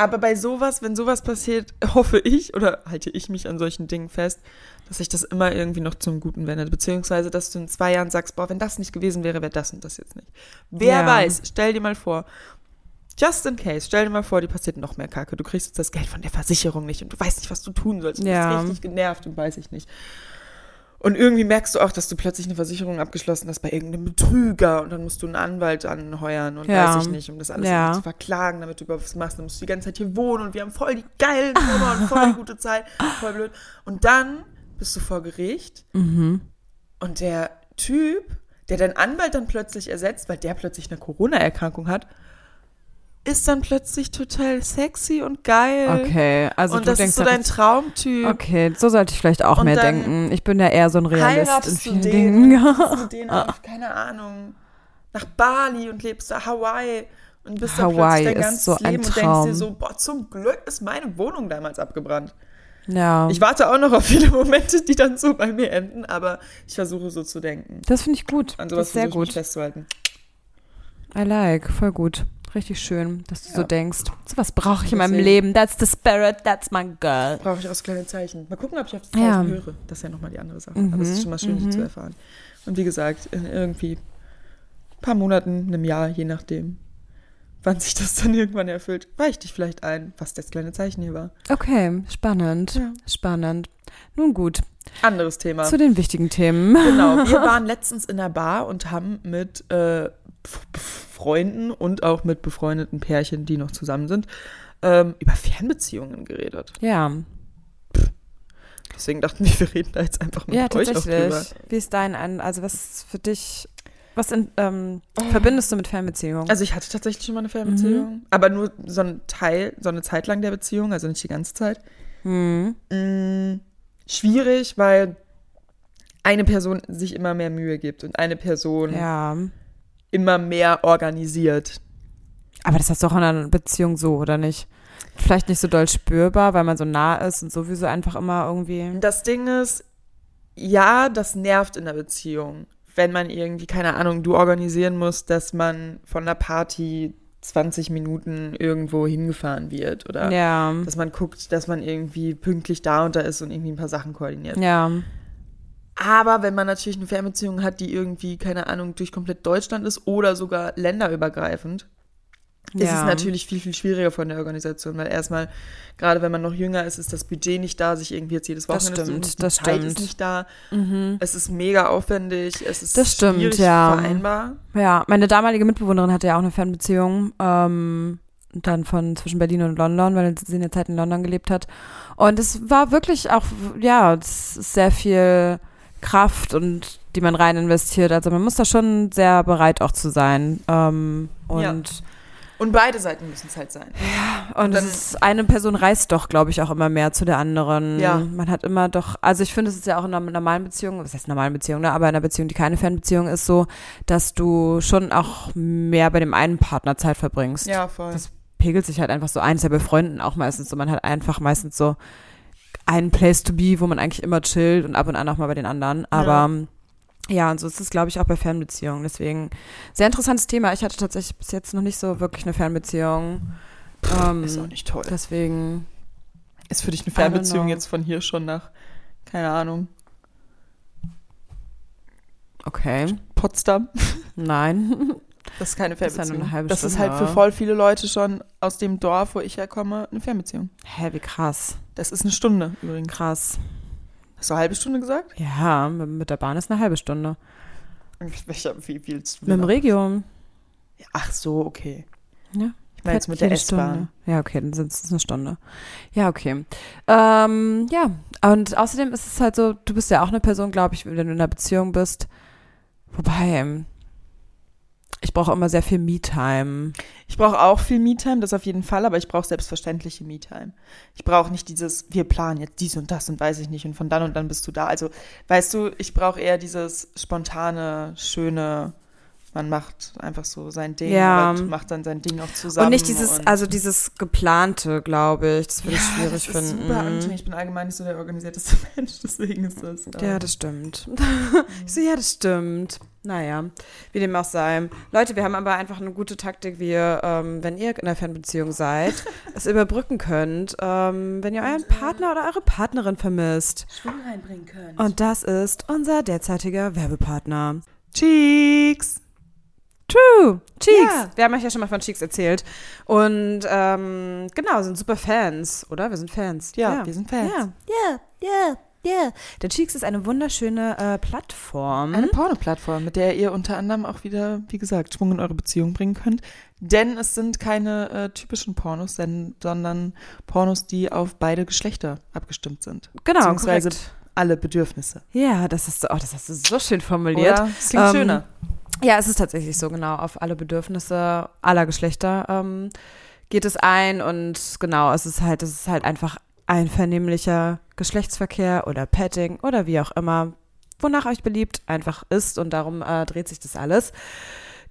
Aber bei sowas, wenn sowas passiert, hoffe ich oder halte ich mich an solchen Dingen fest, dass sich das immer irgendwie noch zum Guten wendet. Beziehungsweise, dass du in zwei Jahren sagst, boah, wenn das nicht gewesen wäre, wäre das und das jetzt nicht. Wer Ja. weiß, stell dir mal vor, just in case, stell dir mal vor, die passiert noch mehr Kacke. Du kriegst jetzt das Geld von der Versicherung nicht und du weißt nicht, was du tun sollst. Du Ja. bist richtig genervt und weiß ich nicht. Und irgendwie merkst du auch, dass du plötzlich eine Versicherung abgeschlossen hast bei irgendeinem Betrüger und dann musst du einen Anwalt anheuern und Ja. weiß ich nicht, um das alles Ja. zu verklagen, damit du überhaupt was machst. Dann musst du die ganze Zeit hier wohnen und wir haben voll die geilen Nummer und voll die gute Zeit. Voll blöd. Und dann bist du vor Gericht Mhm. und der Typ, der deinen Anwalt dann plötzlich ersetzt, weil der plötzlich eine Corona-Erkrankung hat, ist dann plötzlich total sexy und geil. Okay, also und du das denkst ist so da dein Traumtyp. Okay, so sollte ich vielleicht auch Und mehr denken. Ich bin ja eher so ein Realist in heiratest du vielen den, Dingen. mit denen auf, keine Ahnung, nach Bali und lebst da Hawaii und bist da Hawaii plötzlich dein ganzes so ein Leben und denkst dir so, boah, zum Glück ist meine Wohnung damals abgebrannt. Ja, Ich warte auch noch auf viele Momente, die dann so bei mir enden, aber ich versuche so zu denken. das finde ich gut. An Das sowas ist sehr gut. festzuhalten. I like, voll gut. Richtig schön, dass du so Ja. denkst. So was brauche ich in meinem. Leben. That's the spirit, that's my girl. Brauche ich auch so kleine Zeichen. Mal gucken, ob ich auf das Ja. Höre. Das ist ja nochmal die andere Sache. Mhm, Aber es ist schon mal schön, mhm. zu erfahren. Und wie gesagt, in irgendwie ein paar Monaten, einem Jahr, je nachdem, wann sich das dann irgendwann erfüllt, weiche ich dich vielleicht ein, was das kleine Zeichen hier war. Okay, spannend. Ja. Spannend. Nun gut, Anderes Thema. zu den wichtigen Themen. Genau, wir waren letztens in der Bar und haben mit äh, Freunden und auch mit befreundeten Pärchen, die noch zusammen sind, ähm, über Fernbeziehungen geredet. Ja, Deswegen dachten wir, wir reden da jetzt einfach mal ja, mit euch auch drüber. Wie ist dein, an, also was ist für dich, was in, ähm, verbindest du mit Fernbeziehungen? Also ich hatte tatsächlich schon mal eine Fernbeziehung, aber nur so ein Teil, so eine Zeit lang der Beziehung, also nicht die ganze Zeit. hm. Mm, schwierig, weil eine Person sich immer mehr Mühe gibt und eine Person Ja. Immer mehr organisiert. Aber das hast du auch in einer Beziehung so, oder nicht? Vielleicht nicht so doll spürbar, weil man so nah ist und sowieso einfach immer irgendwie. Das Ding ist, ja, das nervt in der Beziehung, wenn man irgendwie, keine Ahnung, du organisieren musst, dass man von der Party 20 Minuten irgendwo hingefahren wird oder Ja. dass man guckt, dass man irgendwie pünktlich da und da ist und irgendwie ein paar Sachen koordiniert. Ja. Aber wenn man natürlich eine Fernbeziehung hat, die irgendwie, keine Ahnung, durch komplett Deutschland ist oder sogar länderübergreifend, ist ja. es natürlich viel, viel schwieriger von der Organisation, weil erstmal, gerade wenn man noch jünger ist, ist das Budget nicht da, sich irgendwie jetzt jedes Das Wochenende zu stimmt, suchen. Die das Zeit stimmt. ist nicht da. Mhm. Es ist mega aufwendig, es ist Das stimmt, schwierig ja. vereinbar. Ja, meine damalige Mitbewohnerin hatte ja auch eine Fernbeziehung. Ähm, dann von zwischen Berlin und London, weil sie eine Zeit in London gelebt hat. Und es war wirklich auch, ja, es ist sehr viel Kraft und die man rein investiert. Also man muss da schon sehr bereit auch zu sein. Ähm, und Ja. Und beide Seiten müssen es halt sein. Und dann- es ist, eine Person reist doch, glaube ich, auch immer mehr zu der anderen. Ja. Man hat immer doch, also ich finde, es ist ja auch in einer normalen Beziehung, was heißt normalen Beziehung, ne? aber in einer Beziehung, die keine Fernbeziehung ist, so, dass du schon auch mehr bei dem einen Partner Zeit verbringst. Ja, voll. Das pegelt sich halt einfach so ein. Ist ja bei Freunden auch meistens so. Man hat einfach meistens so einen Place to be, wo man eigentlich immer chillt und ab und an auch mal bei den anderen. Aber ja, und so ist es, glaube ich, auch bei Fernbeziehungen. Deswegen sehr interessantes Thema. Ich hatte tatsächlich bis jetzt noch nicht so wirklich eine Fernbeziehung. Ähm, ist auch nicht toll. Deswegen, Ist für dich eine Fernbeziehung jetzt von hier schon nach, keine Ahnung, okay. Potsdam? Nein. Das ist keine Das Fernbeziehung. eine halbe das ist halt für voll viele Leute schon aus dem Dorf, wo ich herkomme, eine Fernbeziehung. Hä, wie krass. Das ist eine Stunde übrigens. Krass. Hast du eine halbe Stunde gesagt? Ja, mit, der Bahn ist eine halbe Stunde. Welcher, wie du Mit dem? Regio. Ach so, okay. Ja. Ich meine jetzt mit der S-Bahn. Ja, okay, dann sind es eine Stunde. Ja, okay. Ähm, ja, und außerdem ist es halt so, du bist ja auch eine Person, glaube ich, wenn du in einer Beziehung bist. Wobei, ähm, ich brauche immer sehr viel Me-Time. Ich brauche auch viel Me-Time, das auf jeden Fall, aber ich brauche selbstverständliche Me-Time. Ich brauche nicht dieses, wir planen jetzt dies und das und weiß ich nicht und von dann und dann bist du da. Also, weißt du, ich brauche eher dieses spontane, schöne, man macht einfach so sein Ding Ja. und macht dann sein Ding auch zusammen. und nicht dieses, und also dieses geplante, glaube ich. Das würde ich Ja, schwierig das ist finden. super anstrengend. Ich bin allgemein nicht so der organisierteste Mensch, deswegen ist das. Ja, das stimmt. ich so, ja, das stimmt. Naja, wie dem auch sei. Leute, wir haben aber einfach eine gute Taktik, wie ihr, ähm, wenn ihr in einer Fernbeziehung seid, es überbrücken könnt, ähm, wenn ihr euren Partner oder eure Partnerin vermisst. Schwung reinbringen können. Und das ist unser derzeitiger Werbepartner. Cheeks! True, Cheeks. Ja. Wir haben euch ja schon mal von Cheeks erzählt. Und ähm, genau, sind super Fans, oder? Wir sind Fans. Ja, wir sind Fans. Ja, ja, ja, ja. Der Cheeks ist eine wunderschöne äh, Plattform. Eine Porno-Plattform, mit der ihr unter anderem auch wieder, wie gesagt, Schwung in eure Beziehung bringen könnt. Denn es sind keine äh, typischen Pornos, denn, sondern Pornos, die auf beide Geschlechter abgestimmt sind. genau, beziehungsweise korrekt. alle Bedürfnisse. Ja, das ist so, oh, das hast du so schön formuliert. Oder? Das klingt Ähm, schöner. Ja, es ist tatsächlich so, genau. Auf alle Bedürfnisse aller Geschlechter ähm, geht es ein und genau, es ist halt, es ist halt einfach einvernehmlicher Geschlechtsverkehr oder Petting oder wie auch immer, wonach euch beliebt einfach ist und darum äh, dreht sich das alles.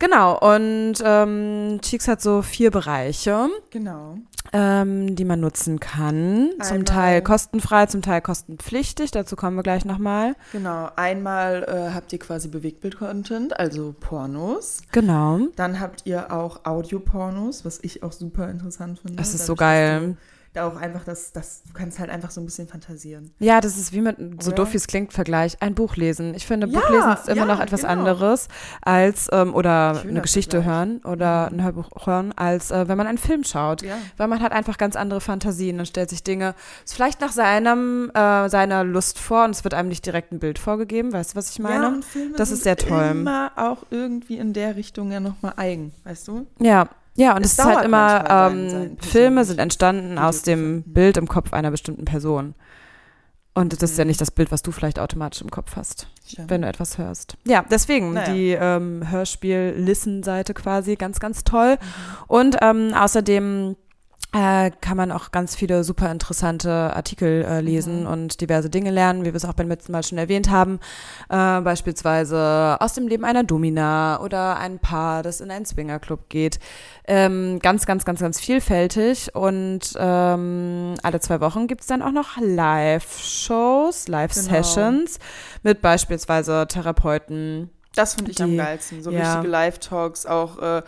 Genau, und ähm, Cheeks hat so vier Bereiche, Genau. ähm, die man nutzen kann. Zum Einmal- Teil kostenfrei, zum Teil kostenpflichtig. Dazu kommen wir gleich nochmal. Genau. Einmal äh, habt ihr quasi Bewegtbild-Content, also Pornos. Genau. Dann habt ihr auch Audiopornos, was ich auch super interessant finde. Das ist so Dadurch, dass geil. Da auch einfach das, das, du kannst halt einfach so ein bisschen fantasieren. Ja, das ist wie mit, so Oder? doof wie es klingt, Vergleich, ein Buch lesen. Ich finde, Ja, Buch lesen ist immer ja, noch etwas genau. anderes als, ähm, oder Schöner eine Geschichte Vergleich. hören oder ein Hörbuch hören, als äh, wenn man einen Film schaut. Ja. Weil man hat einfach ganz andere Fantasien und stellt sich Dinge ist vielleicht nach seinem, äh, seiner Lust vor und es wird einem nicht direkt ein Bild vorgegeben. Weißt du, was ich meine? Ja, und Filme Das ist sehr toll. immer auch irgendwie in der Richtung ja nochmal eigen, weißt du? Ja, ja, und Es ist halt immer, ähm, sein Filme sind entstanden aus dem finden. Bild im Kopf einer bestimmten Person. Und das ist ja Mhm. nicht das Bild, was du vielleicht automatisch im Kopf hast, Stimmt. wenn du etwas hörst. Ja, deswegen Naja. die ähm, Hörspiel-Listen-Seite quasi ganz, ganz toll. Und ähm, außerdem äh, kann man auch ganz viele super interessante Artikel äh, lesen Mhm. und diverse Dinge lernen, wie wir es auch beim letzten Mal schon erwähnt haben. Äh, beispielsweise aus dem Leben einer Domina oder ein Paar, das in einen Swingerclub geht. Ähm, ganz, ganz, ganz, ganz vielfältig. Und ähm, alle zwei Wochen gibt's dann auch noch Live-Shows, Live-Sessions mit beispielsweise Therapeuten. Das finde ich am Die- geilsten. So ja. richtige Live-Talks, auch äh,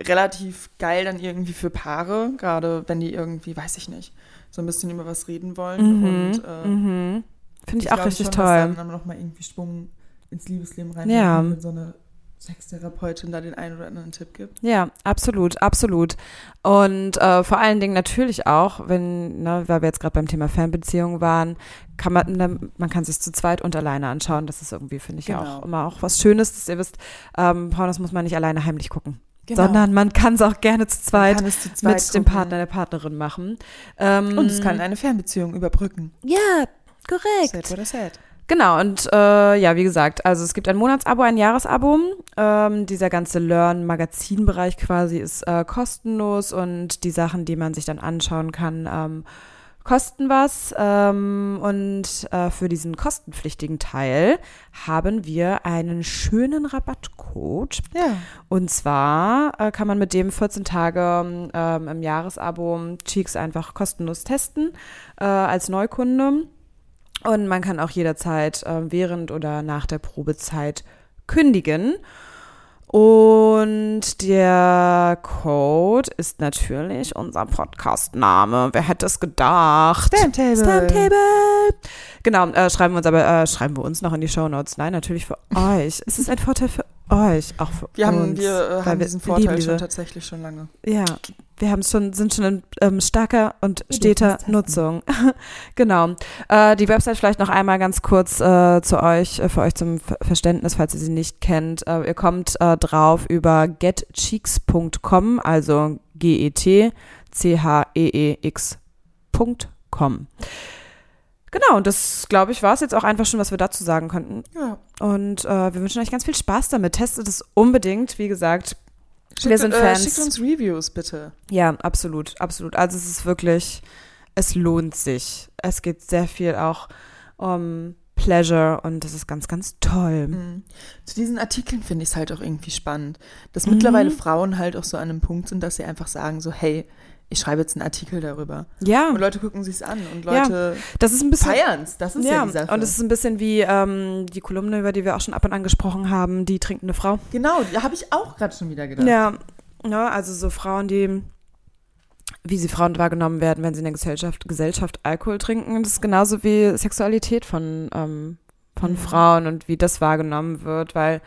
relativ geil dann irgendwie für Paare, gerade wenn die irgendwie, weiß ich nicht, so ein bisschen über was reden wollen. Mhm, Und äh, mhm. Finde ich auch glaub richtig schon, toll. Dass dann nochmal irgendwie Schwung ins Liebesleben rein, Ja. so eine Sextherapeutin da den einen oder anderen Tipp gibt. Ja, absolut, absolut. Und äh, vor allen Dingen natürlich auch, wenn, ne, weil wir jetzt gerade beim Thema Fernbeziehungen waren, kann man, ne, man kann sich zu zweit und alleine anschauen. Das ist irgendwie, finde ich, Genau. auch immer auch was Schönes, dass ihr wisst, ähm, Pornos muss man nicht alleine heimlich gucken, Genau. sondern man kann es auch gerne zu zweit zu zweit mit dem gucken. Partner, der Partnerin machen. Ähm, Und es kann eine Fernbeziehung überbrücken. Ja, korrekt. Sad I said. Genau, und äh, ja, wie gesagt, also es gibt ein Monatsabo, ein Jahresabo. Ähm, dieser ganze Learn-Magazin-Bereich quasi ist äh, kostenlos und die Sachen, die man sich dann anschauen kann, ähm, kosten was. Ähm, und äh, für diesen kostenpflichtigen Teil haben wir einen schönen Rabattcode. Ja. Und zwar äh, kann man mit dem 14 Tage ähm, im Jahresabo Cheeks einfach kostenlos testen äh, als Neukunde. Und man kann auch jederzeit äh, während oder nach der Probezeit kündigen. Und der Code ist natürlich unser Podcast-Name. Wer hätte es gedacht? Stamptable. Stamptable. Genau, äh, schreiben wir uns aber, äh, schreiben wir uns noch in die Shownotes. Nein, natürlich für euch. Es ist ein Vorteil für euch, auch für Wir haben, uns. wir äh, haben wir diesen Vorteil diese- schon tatsächlich schon lange. Ja, wir haben schon, sind schon in ähm, starker und Wir steter. Nutzung. genau. Äh, die Website vielleicht noch einmal ganz kurz äh, zu euch, äh, für euch zum Ver Verständnis, falls ihr sie nicht kennt. Äh, ihr kommt äh, drauf über getcheeks.com, also E G-E-T-C-H-E-E-X.com. Genau, und das, glaube ich, war es jetzt auch einfach schon, was wir dazu sagen konnten. Ja. Und äh, wir wünschen euch ganz viel Spaß damit. Testet es unbedingt. Wie gesagt, Schickt, Wir sind äh, Fans. Schickt uns Reviews, bitte. Ja, absolut, absolut. Also es ist wirklich, es lohnt sich. Es geht sehr viel auch um Pleasure und das ist ganz, ganz toll. Mhm. Zu diesen Artikeln finde ich es halt auch irgendwie spannend, dass Mhm. mittlerweile Frauen halt auch so an einem Punkt sind, dass sie einfach sagen so, hey, ich schreibe jetzt einen Artikel darüber. Ja, Und Leute gucken sich's an und Ja, Leute das ist ein bisschen. feiern's. Das ist ja, Ja, die Sache. und es ist ein bisschen wie ähm, die Kolumne, über die wir auch schon ab und an gesprochen haben, die trinkende Frau. genau, da habe ich auch gerade schon wieder gedacht. Ja, ja, also so Frauen, die, wie sie Frauen wahrgenommen werden, wenn sie in der Gesellschaft, Gesellschaft Alkohol trinken, das ist genauso wie Sexualität von, ähm, von Mhm. Frauen und wie das wahrgenommen wird, weil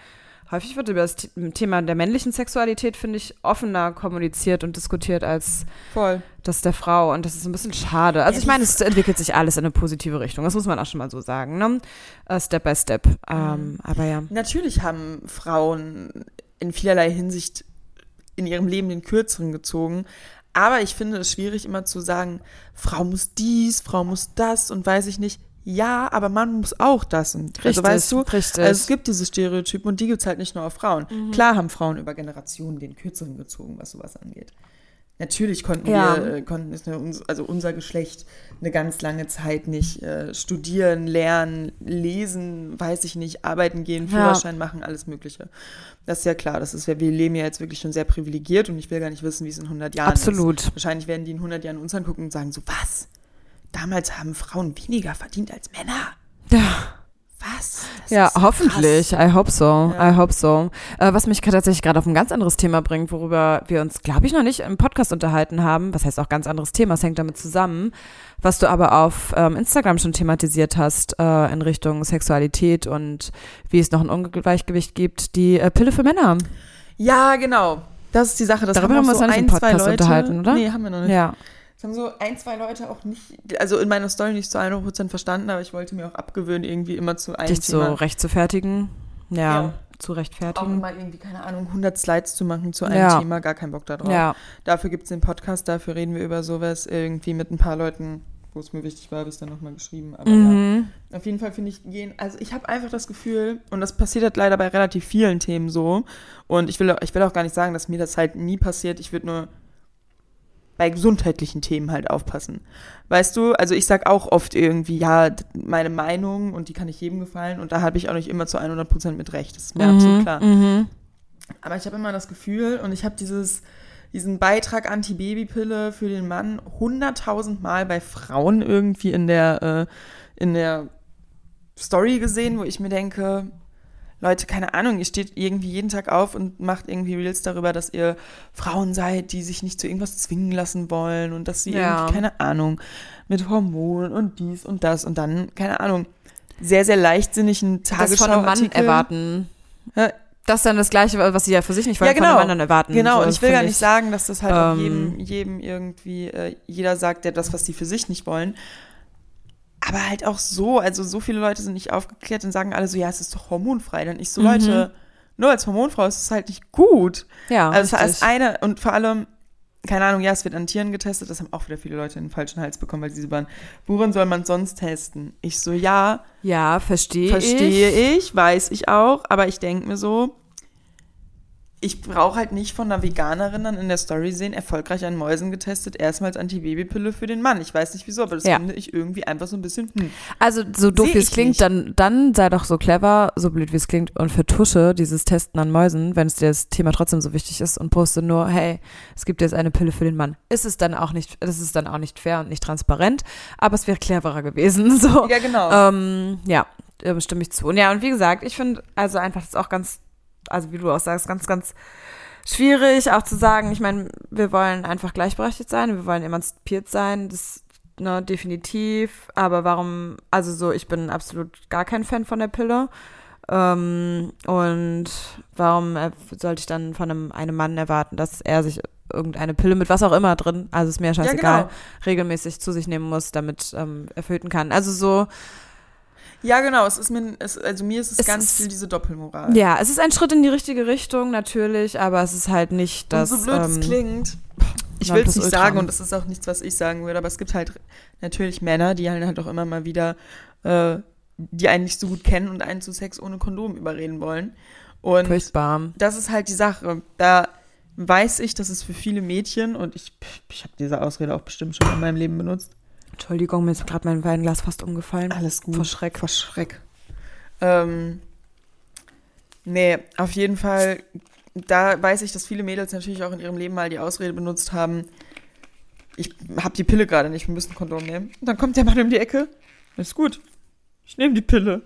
häufig wird über das The- Thema der männlichen Sexualität, finde ich, offener kommuniziert und diskutiert als Voll. das der Frau und das ist ein bisschen schade. Also Ja, ich meine, es entwickelt sich alles in eine positive Richtung, das muss man auch schon mal so sagen, ne? Äh, Step by Step, Mhm. ähm, aber ja. Natürlich haben Frauen in vielerlei Hinsicht in ihrem Leben den Kürzeren gezogen. Aber ich finde es schwierig, immer zu sagen, Frau muss dies, Frau muss das und weiß ich nicht. Ja, aber Mann muss auch das. Und also weißt du, richtig. also es gibt diese Stereotypen und die gibt es halt nicht nur auf Frauen. Mhm. Klar haben Frauen über Generationen den Kürzeren gezogen, was sowas angeht. Natürlich konnten Ja. wir, äh, konnten es also unser Geschlecht eine ganz lange Zeit nicht äh, studieren, lernen, lesen, weiß ich nicht, arbeiten gehen, Ja. Führerschein machen, alles Mögliche. Das ist ja klar, das ist ja, wir leben ja jetzt wirklich schon sehr privilegiert und ich will gar nicht wissen, wie es in 100 Jahren ist. Absolut. Wahrscheinlich werden die in 100 Jahren uns angucken und sagen so, was? Damals haben Frauen weniger verdient als Männer? Ja. Was? Das Ja, ist krass. hoffentlich. I hope so. Ja. I hope so. Äh, was mich tatsächlich gerade auf ein ganz anderes Thema bringt, worüber wir uns, glaube ich, noch nicht im Podcast unterhalten haben. Was heißt auch ganz anderes Thema? Es hängt damit zusammen. Was du aber auf ähm, Instagram schon thematisiert hast, äh, in Richtung Sexualität und wie es noch ein Ungleichgewicht gibt, die äh, Pille für Männer. Ja, genau. Das ist die Sache. Das Darüber haben wir uns so noch nicht im ein, zwei Podcast Leute, unterhalten, oder? Nee, haben wir noch nicht. Ja. Das haben so ein, zwei Leute auch nicht, also in meiner Story nicht zu 100% verstanden, aber ich wollte mir auch abgewöhnen, irgendwie immer zu einem Dich so Thema, recht zu fertigen. Ja, Ja. zu auch rechtfertigen. immer irgendwie, keine Ahnung, 100 Slides zu machen zu einem Ja. Thema, gar keinen Bock da drauf. Ja, Dafür gibt es den Podcast, dafür reden wir über sowas, irgendwie mit ein paar Leuten, wo es mir wichtig war, habe ich es dann nochmal geschrieben, aber ja. mhm. Auf jeden Fall finde ich gehen, also ich habe einfach das Gefühl, und das passiert halt leider bei relativ vielen Themen so, und ich will, ich will auch gar nicht sagen, dass mir das halt nie passiert, ich würde nur bei gesundheitlichen Themen halt aufpassen. Weißt du, also ich sag auch oft irgendwie, ja, meine Meinung, und die kann nicht jedem gefallen, und da habe ich auch nicht immer zu 100% mit recht, das ist mir absolut klar. Mhm. Aber ich habe immer das Gefühl, und ich habe dieses, diesen Beitrag Anti-Baby-Pille für den Mann hunderttausend Mal bei Frauen irgendwie in der, äh, in der Story gesehen, wo ich mir denke, Leute, keine Ahnung, ihr steht irgendwie jeden Tag auf und macht irgendwie Reels darüber, dass ihr Frauen seid, die sich nicht zu irgendwas zwingen lassen wollen und dass sie Ja. irgendwie, keine Ahnung, mit Hormonen und dies und das und dann, keine Ahnung, sehr, sehr leichtsinnigen Das von einem Mann erwarten. Ja. Das ist dann das Gleiche, was sie ja für sich nicht wollen, Ja, genau. von einem anderen erwarten. Genau, So, und ich will gar nicht sagen, dass das halt ähm, jedem, jedem irgendwie, äh, jeder sagt, der das, was sie für sich nicht wollen. Aber halt auch so, also so viele Leute sind nicht aufgeklärt und sagen alle so, ja, es ist doch hormonfrei. Dann ich so, Mhm. Leute, nur als Hormonfrau ist es halt nicht gut. Ja, also als richtig. eine, und vor allem, keine Ahnung, ja, es wird an Tieren getestet, das haben auch wieder viele Leute in den falschen Hals bekommen, weil sie so waren, worin soll man sonst testen? Ich so, ja, Ja, verstehe Verstehe ich. ich. weiß ich auch, aber ich denke mir so, ich brauche halt nicht von einer Veganerin dann in der Story sehen, erfolgreich an Mäusen getestet, erstmals Antibabypille für den Mann. Ich weiß nicht wieso, aber das Ja. finde ich irgendwie einfach so ein bisschen, hm. Also so doof wie es klingt, nicht. dann, dann sei doch so clever, so blöd wie es klingt und vertusche dieses Testen an Mäusen, wenn es dir das Thema trotzdem so wichtig ist und poste nur, hey, es gibt jetzt eine Pille für den Mann. Ist es dann auch nicht, das ist dann auch nicht fair und nicht transparent, aber es wäre cleverer gewesen, so. Ja, genau. Ähm, ja, stimme ich zu. Und ja, und wie gesagt, ich finde also einfach das auch ganz, also wie du auch sagst, ganz, ganz schwierig auch zu sagen. Ich meine, wir wollen einfach gleichberechtigt sein, wir wollen emanzipiert sein, das ne, definitiv. Aber warum, also so, ich bin absolut gar kein Fan von der Pille. Ähm, und warum äh, sollte ich dann von einem, einem Mann erwarten, dass er sich irgendeine Pille mit was auch immer drin, also ist mir scheißegal, genau. regelmäßig zu sich nehmen muss, damit ähm, er föten kann. Also so, Ja, genau. Es ist mir, es, also mir ist es, Es ganz ist- viel diese Doppelmoral. ja, es ist ein Schritt in die richtige Richtung, natürlich, aber es ist halt nicht das. und so blöd es ähm, klingt, ich will es nicht sagen und das ist auch nichts, was ich sagen würde, aber es gibt halt natürlich Männer, die halt, halt auch immer mal wieder, äh, die einen nicht so gut kennen und einen zu Sex ohne Kondom überreden wollen. Und Furchtbar. das ist halt die Sache. Da weiß ich, dass es für viele Mädchen, und ich, ich habe diese Ausrede auch bestimmt schon in meinem Leben benutzt. Entschuldigung, mir ist gerade mein Weinglas fast umgefallen. Alles gut. Vor Schreck. Vor Schreck. Ähm, nee, auf jeden Fall, da weiß ich, dass viele Mädels natürlich auch in ihrem Leben mal die Ausrede benutzt haben, ich habe die Pille gerade nicht, wir müssen ein Kondom nehmen. Und dann kommt der Mann um die Ecke, ist gut, ich nehme die Pille.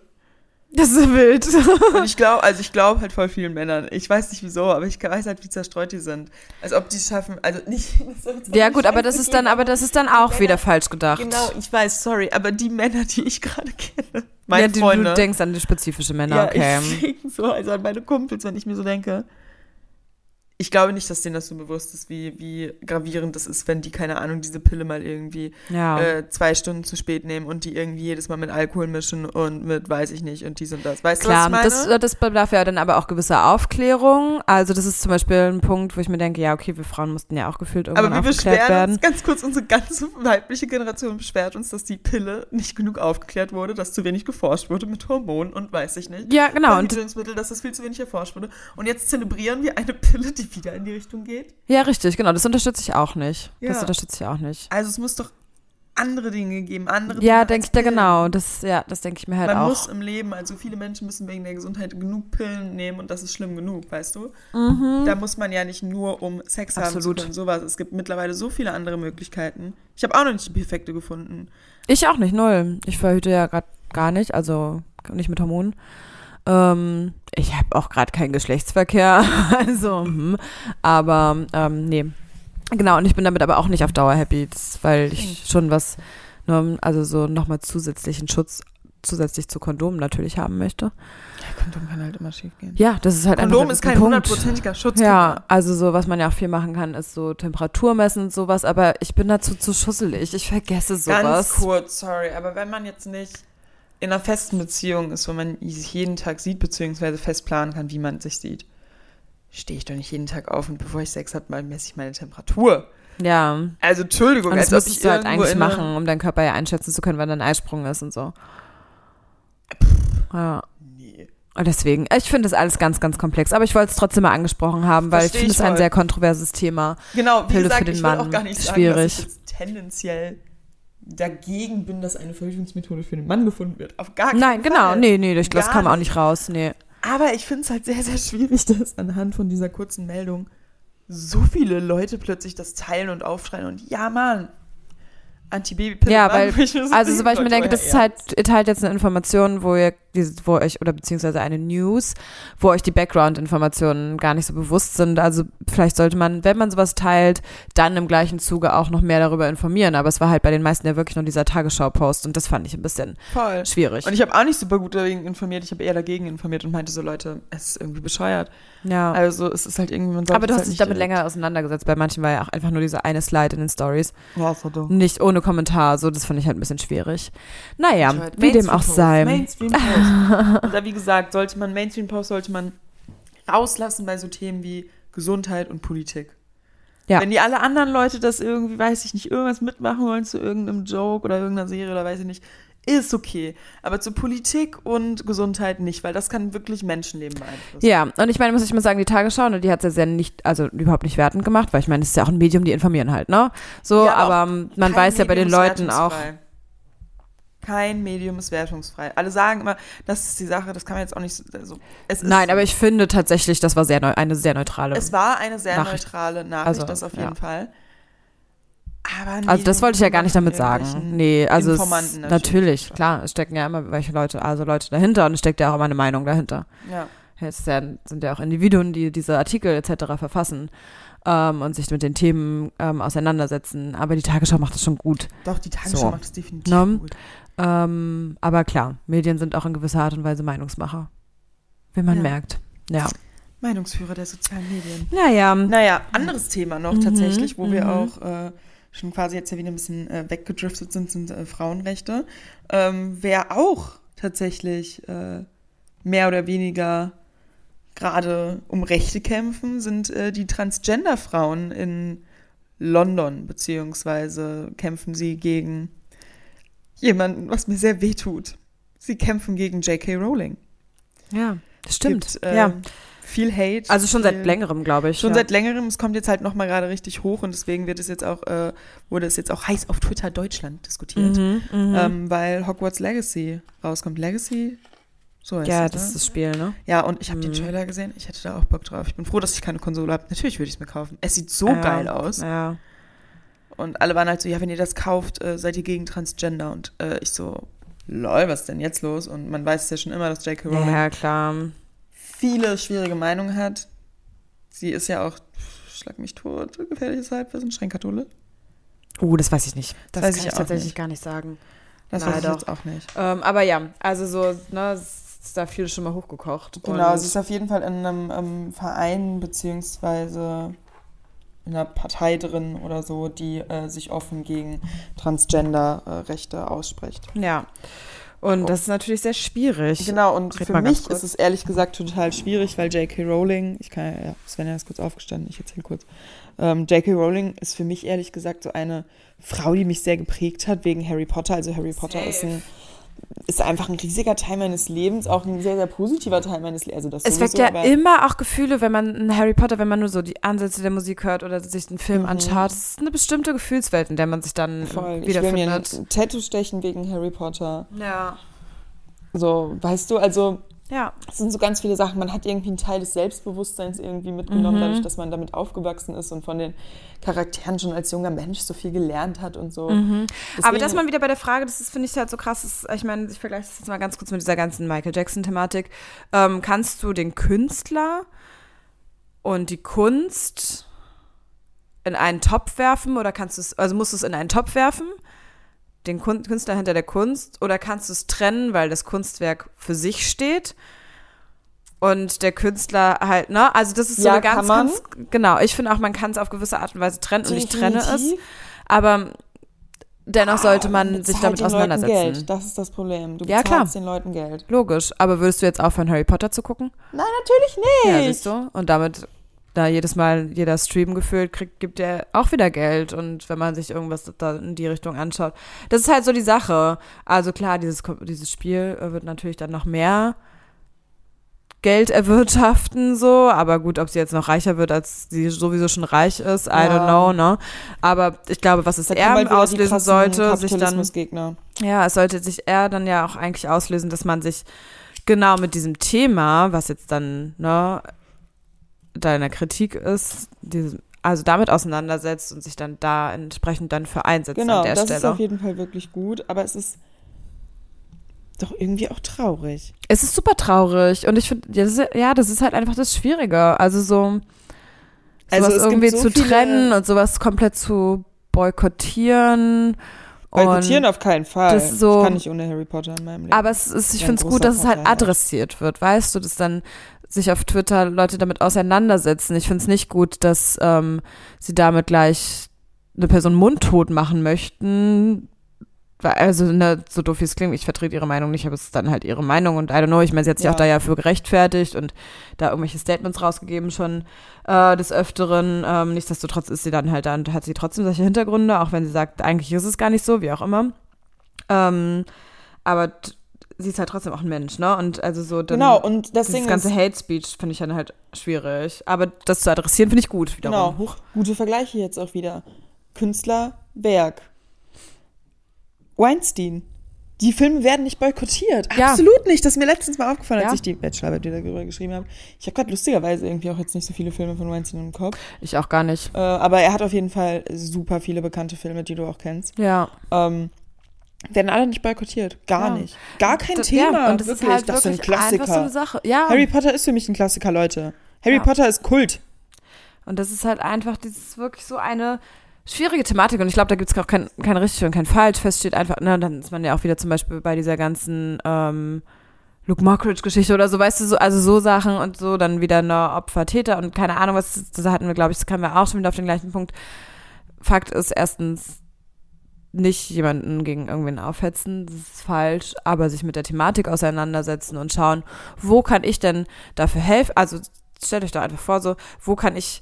Das ist so wild. Und ich glaube, also ich glaube halt voll vielen Männern. Ich weiß nicht wieso, aber ich weiß halt, wie zerstreut die sind. Als ob die es schaffen, also nicht. ja gut, aber das ist dann, aber das ist dann auch wieder falsch gedacht. Genau, ich weiß, sorry, aber die Männer, die ich gerade kenne, meine ja, die, Freunde. du denkst an die spezifische Männer, ja, okay. ich so, also an meine Kumpels, wenn ich mir so denke. Ich glaube nicht, dass denen das so bewusst ist, wie, wie gravierend das ist, wenn die, keine Ahnung, diese Pille mal irgendwie Ja. äh, zwei Stunden zu spät nehmen und die irgendwie jedes Mal mit Alkohol mischen und mit weiß ich nicht und dies und das. Weißt Klar, du, was ich meine? das, das bedarf ja dann aber auch gewisser Aufklärung. Also das ist zum Beispiel ein Punkt, wo ich mir denke, ja, okay, wir Frauen mussten ja auch gefühlt irgendwann aber wir aufgeklärt beschweren werden. uns, ganz kurz, unsere ganze weibliche Generation beschwert uns, dass die Pille nicht genug aufgeklärt wurde, dass zu wenig geforscht wurde mit Hormonen und weiß ich nicht. Ja, genau. Und, dass das viel zu wenig erforscht wurde. Und jetzt zelebrieren wir eine Pille, die wieder in die Richtung geht. ja, richtig, genau. Das unterstütze ich auch nicht. Das Ja. unterstütze ich auch nicht. Also es muss doch andere Dinge geben, andere Ja, denke ich da genau. Das, ja, das denke ich mir halt Man auch. muss im Leben, also viele Menschen müssen wegen der Gesundheit genug Pillen nehmen und das ist schlimm genug, weißt du? Da muss man ja nicht nur um Sex haben Mhm. Absolut. zu können, sowas. Es gibt mittlerweile so viele andere Möglichkeiten. Ich habe auch noch nicht die perfekte gefunden. Ich auch nicht, null. Ich verhüte ja gerade gar nicht, also nicht mit Hormonen. Ähm, ich habe auch gerade keinen Geschlechtsverkehr, also, hm. aber ähm, nee. Genau, und ich bin damit aber auch nicht auf Dauer happy, weil ich schon was, ne, also so nochmal zusätzlichen Schutz zusätzlich zu Kondomen natürlich haben möchte. Ja, Kondom kann halt immer schief gehen. Ja, das ist halt Kondom einfach ist ein kein Punkt. hundertprozentiger Schutz. Ja, also so, was man ja auch viel machen kann, ist so Temperatur messen und sowas, aber ich bin dazu zu schusselig. Ich vergesse sowas. Ganz kurz, sorry, aber wenn man jetzt nicht in einer festen Beziehung ist, wo man sich jeden Tag sieht, beziehungsweise fest planen kann, wie man sich sieht, stehe ich doch nicht jeden Tag auf und bevor ich Sex habe, messe ich meine Temperatur. Ja. Also Entschuldigung, Und das als müsstest ich du halt eigentlich machen, um deinen Körper ja einschätzen zu können, wann dein Eisprung ist und so. Ja. Nee. Und deswegen, ich finde das alles ganz, ganz komplex. Aber ich wollte es trotzdem mal angesprochen haben, weil Versteh ich finde es ein sehr kontroverses Thema. Genau, wie Pille gesagt, für den ich will auch Mann. gar nicht sagen, Schwierig. dass ich jetzt tendenziell dagegen bin, dass eine Verhütungsmethode für den Mann gefunden wird. Auf gar keinen Nein, genau. Fall. Nee, nee, das Gar kam auch nicht. nicht raus. Nee. Aber ich finde es halt sehr, sehr schwierig, dass anhand von dieser kurzen Meldung so viele Leute plötzlich das teilen und aufschreien und ja, Mann, Antibabypille. Ja, weil, so also so, denke, weil ich mir Leute, denke, das ist halt, ihr teilt jetzt eine Information, wo ihr, wo euch, oder beziehungsweise eine News, wo euch die Background-Informationen gar nicht so bewusst sind. Also vielleicht sollte man, wenn man sowas teilt, dann im gleichen Zuge auch noch mehr darüber informieren. Aber es war halt bei den meisten ja wirklich nur dieser Tagesschau-Post und das fand ich ein bisschen Voll. schwierig. Und ich habe auch nicht super gut dagegen informiert, ich habe eher dagegen informiert und meinte so, Leute, es ist irgendwie bescheuert. ja. Also es ist halt irgendwie, man aber du hast halt dich damit länger auseinandergesetzt. Bei manchen war ja auch einfach nur diese eine Slide in den Stories. Ja, so dumm. Nicht ohne Kommentar. So, das fand ich halt ein bisschen schwierig. Naja, Bescheuert. wie dem auch sei. Mainstream-Post. Da, wie gesagt, sollte man Mainstream-Post sollte man rauslassen bei so Themen wie Gesundheit und Politik. Ja. Wenn die alle anderen Leute das irgendwie, weiß ich nicht, irgendwas mitmachen wollen zu irgendeinem Joke oder irgendeiner Serie oder weiß ich nicht, ist okay. Aber zu Politik und Gesundheit nicht, weil das kann wirklich Menschenleben beeinflussen. Ja, und ich meine, muss ich mal sagen, die Tagesschau, ne, die hat es ja sehr nicht, also überhaupt nicht wertend gemacht, weil ich meine, es ist ja auch ein Medium, die informieren halt, ne? So, Ja, aber aber man weiß ja bei den Medium Leuten auch. Kein Medium ist wertungsfrei. Alle sagen immer, das ist die Sache, das kann man jetzt auch nicht so. Also, Nein, aber ich finde tatsächlich, das war sehr neu, eine sehr neutrale. Es war eine sehr Nachricht. neutrale Nachricht, Also, das auf ja. jeden Fall. Aber nee, also das wollte ich ja gar nicht damit sagen. Nee, also es, natürlich, klar, es stecken ja immer welche Leute, also Leute dahinter und es steckt ja auch immer eine Meinung dahinter. Ja. Es sind ja auch Individuen, die diese Artikel etc. verfassen ähm, und sich mit den Themen ähm, auseinandersetzen. Aber die Tagesschau macht das schon gut. Doch, die Tagesschau So. macht es definitiv Ne? gut. Ähm, aber klar, Medien sind auch in gewisser Art und Weise Meinungsmacher. Wie man Ja. merkt. Ja. Meinungsführer der sozialen Medien. Naja, Naja, anderes Thema noch Mhm, tatsächlich, wo wir mhm. auch äh, schon quasi jetzt ja wieder ein bisschen äh, weggedriftet sind, sind äh, Frauenrechte. Ähm, wer auch tatsächlich äh, mehr oder weniger gerade um Rechte kämpfen, sind äh, die Transgender-Frauen in London, beziehungsweise kämpfen sie gegen jemanden, was mir sehr weh tut. Sie kämpfen gegen J.K. Rowling. ja, das stimmt. Gibt, äh, ja. Viel Hate. Also schon seit längerem, glaube ich. Schon ja. seit längerem, es kommt jetzt halt nochmal gerade richtig hoch und deswegen wird es jetzt auch, äh, wurde es jetzt auch heiß auf Twitter Deutschland diskutiert. Mhm, mhm. Ähm, weil Hogwarts Legacy rauskommt. Legacy? So heißt ja, es, das ne? ist das Spiel, ne? Ja, und ich habe den Mhm. Trailer gesehen. Ich hätte da auch Bock drauf. Ich bin froh, dass ich keine Konsole habe. Natürlich würde ich es mir kaufen. Es sieht so Ja, geil aus. Ja. Und alle waren halt so, ja, wenn ihr das kauft, äh, seid ihr gegen Transgender. Und äh, ich so, lol, was ist denn jetzt los? Und man weiß ja schon immer, dass J.K. Rowling ja, klar. Viele schwierige Meinungen hat. Sie ist ja auch, schlag mich tot, gefährliches Halbwissen, streng katholisch. Uh, das weiß ich nicht. Das, weiß kann ich ich tatsächlich nicht. gar nicht sagen. Das Nein, weiß ich jetzt auch nicht. Ähm, aber ja, also so, ne, ist da viel schon mal hochgekocht. Genau, sie ist auf jeden Fall in einem ähm, Verein beziehungsweise in einer Partei drin oder so, die äh, sich offen gegen Transgender-Rechte ausspricht. Ja. Und das ist natürlich sehr schwierig. Genau, und Red für mich ist es ehrlich gesagt total schwierig, weil J.K. Rowling, ich kann ja, Svenja ist kurz aufgestanden, ich erzähle kurz. Ähm, J.K. Rowling ist für mich ehrlich gesagt so eine Frau, die mich sehr geprägt hat wegen Harry Potter. Also Harry Potter ist ein ist einfach ein riesiger Teil meines Lebens, auch ein sehr, sehr positiver Teil meines Lebens. Also das Es weckt ja immer auch Gefühle, wenn man einen Harry Potter, wenn man nur so die Ansätze der Musik hört oder sich einen Film Mhm. anschaut. Es ist eine bestimmte Gefühlswelt, in der man sich dann Voll. Ich will mir wiederfindet. ein Tattoo stechen wegen Harry Potter. Ja. So, weißt du, also Ja. es sind so ganz viele Sachen. Man hat irgendwie einen Teil des Selbstbewusstseins irgendwie mitgenommen, Mhm. dadurch, dass man damit aufgewachsen ist und von den Charakteren schon als junger Mensch so viel gelernt hat und so. Mhm. Aber dass man wieder bei der Frage, das finde ich halt so krass, ist, ich meine, ich vergleiche das jetzt mal ganz kurz mit dieser ganzen Michael Jackson-Thematik. Ähm, kannst du den Künstler und die Kunst in einen Topf werfen oder kannst du es, also musst du es in einen Topf werfen, den Künstler hinter der Kunst, oder kannst du es trennen, weil das Kunstwerk für sich steht und der Künstler halt, ne? Also das ist so Ja, eine ganz, ganz, genau. Ich finde auch, man kann es auf gewisse Art und Weise trennen und ich trenne es. Definitiv. Aber dennoch sollte man Aber sich damit den Leuten auseinandersetzen. Geld. Das ist das Problem. Du Ja, klar. den Leuten Geld. Logisch. Aber würdest du jetzt aufhören, Harry Potter zu gucken? Nein, natürlich Ja, nicht. siehst du? Und damit, da jedes Mal jeder Stream gefühlt kriegt, gibt er auch wieder Geld. Und wenn man sich irgendwas da in die Richtung anschaut. Das ist halt so die Sache. Also klar, dieses, dieses Spiel äh, wird natürlich dann noch mehr Geld erwirtschaften, so. Aber gut, ob sie jetzt noch reicher wird, als sie sowieso schon reich ist, I Ja. don't know, ne? Aber ich glaube, was es eher halt auslösen sollte, sich dann. Ja, es sollte sich eher dann ja auch eigentlich auslösen, dass man sich genau mit diesem Thema, was jetzt dann ne, deiner Kritik ist, diesem, also damit auseinandersetzt und sich dann da entsprechend dann für einsetzt Genau, an der das Stelle. ist auf jeden Fall wirklich gut, aber es ist doch irgendwie auch traurig. es ist super traurig und ich finde, ja, das ist- ja, das ist halt einfach das Schwierige. Also so Also sowas gibt irgendwie so zu trennen und sowas komplett zu boykottieren. Boykottieren auf keinen Fall. das so- ich kann nicht ohne Harry Potter in meinem Leben. Aber es ist, ich finde es gut, dass es halt adressiert wird, weißt du, dass dann sich auf Twitter Leute damit auseinandersetzen. Ich finde es nicht gut, dass ähm, sie damit gleich eine Person mundtot machen möchten. Also, ne, so doof wie es klingt, ich vertrete ihre Meinung nicht, aber es ist dann halt ihre Meinung und I don't know, ich meine, sie hat sich Ja. auch da ja für gerechtfertigt und da irgendwelche Statements rausgegeben schon äh, des Öfteren. Ähm, nichtsdestotrotz ist sie dann halt dann, hat sie trotzdem solche Hintergründe, auch wenn sie sagt, eigentlich ist es gar nicht so, wie auch immer. Ähm, aber sie ist halt trotzdem auch ein Mensch, ne? Und also so dann genau, und das Ding ganze ist, Hate Speech finde ich dann halt schwierig. Aber das zu adressieren finde ich gut. Wiederum. genau, gute Vergleiche jetzt auch wieder. Künstler, Werk. Weinstein. Die Filme werden nicht boykottiert. Ja. Absolut nicht. Das ist mir letztens mal aufgefallen, als Ja. ich die Bachelorarbeit wieder darüber geschrieben habe. Ich habe gerade lustigerweise irgendwie auch jetzt nicht so viele Filme von Weinstein im Kopf. Ich auch gar nicht. Äh, aber er hat auf jeden Fall super viele bekannte Filme, die du auch kennst. Ja. Ähm, werden alle nicht boykottiert. Gar Ja. nicht. Gar kein Das- Thema. Ja, und das wirklich. ist halt das sind wirklich einfach Klassiker. so eine Sache. Ja. Harry Potter ist für mich ein Klassiker, Leute. Harry Ja. Potter ist Kult. Und das ist halt einfach, das ist wirklich so eine schwierige Thematik. Und ich glaube, da gibt es auch kein, kein richtig und kein falsch. Fest steht einfach, ne, dann ist man ja auch wieder zum Beispiel bei dieser ganzen ähm, Luke Mockridge-Geschichte oder so, weißt du, so, also so Sachen und so, dann wieder eine Opfer-Täter und keine Ahnung, was, das hatten wir, glaube ich, das kamen wir auch schon wieder auf den gleichen Punkt. Fakt ist erstens, nicht jemanden gegen irgendwen aufhetzen, das ist falsch, aber sich mit der Thematik auseinandersetzen und schauen, wo kann ich denn dafür helfen? Also stellt euch da einfach vor, so, wo kann ich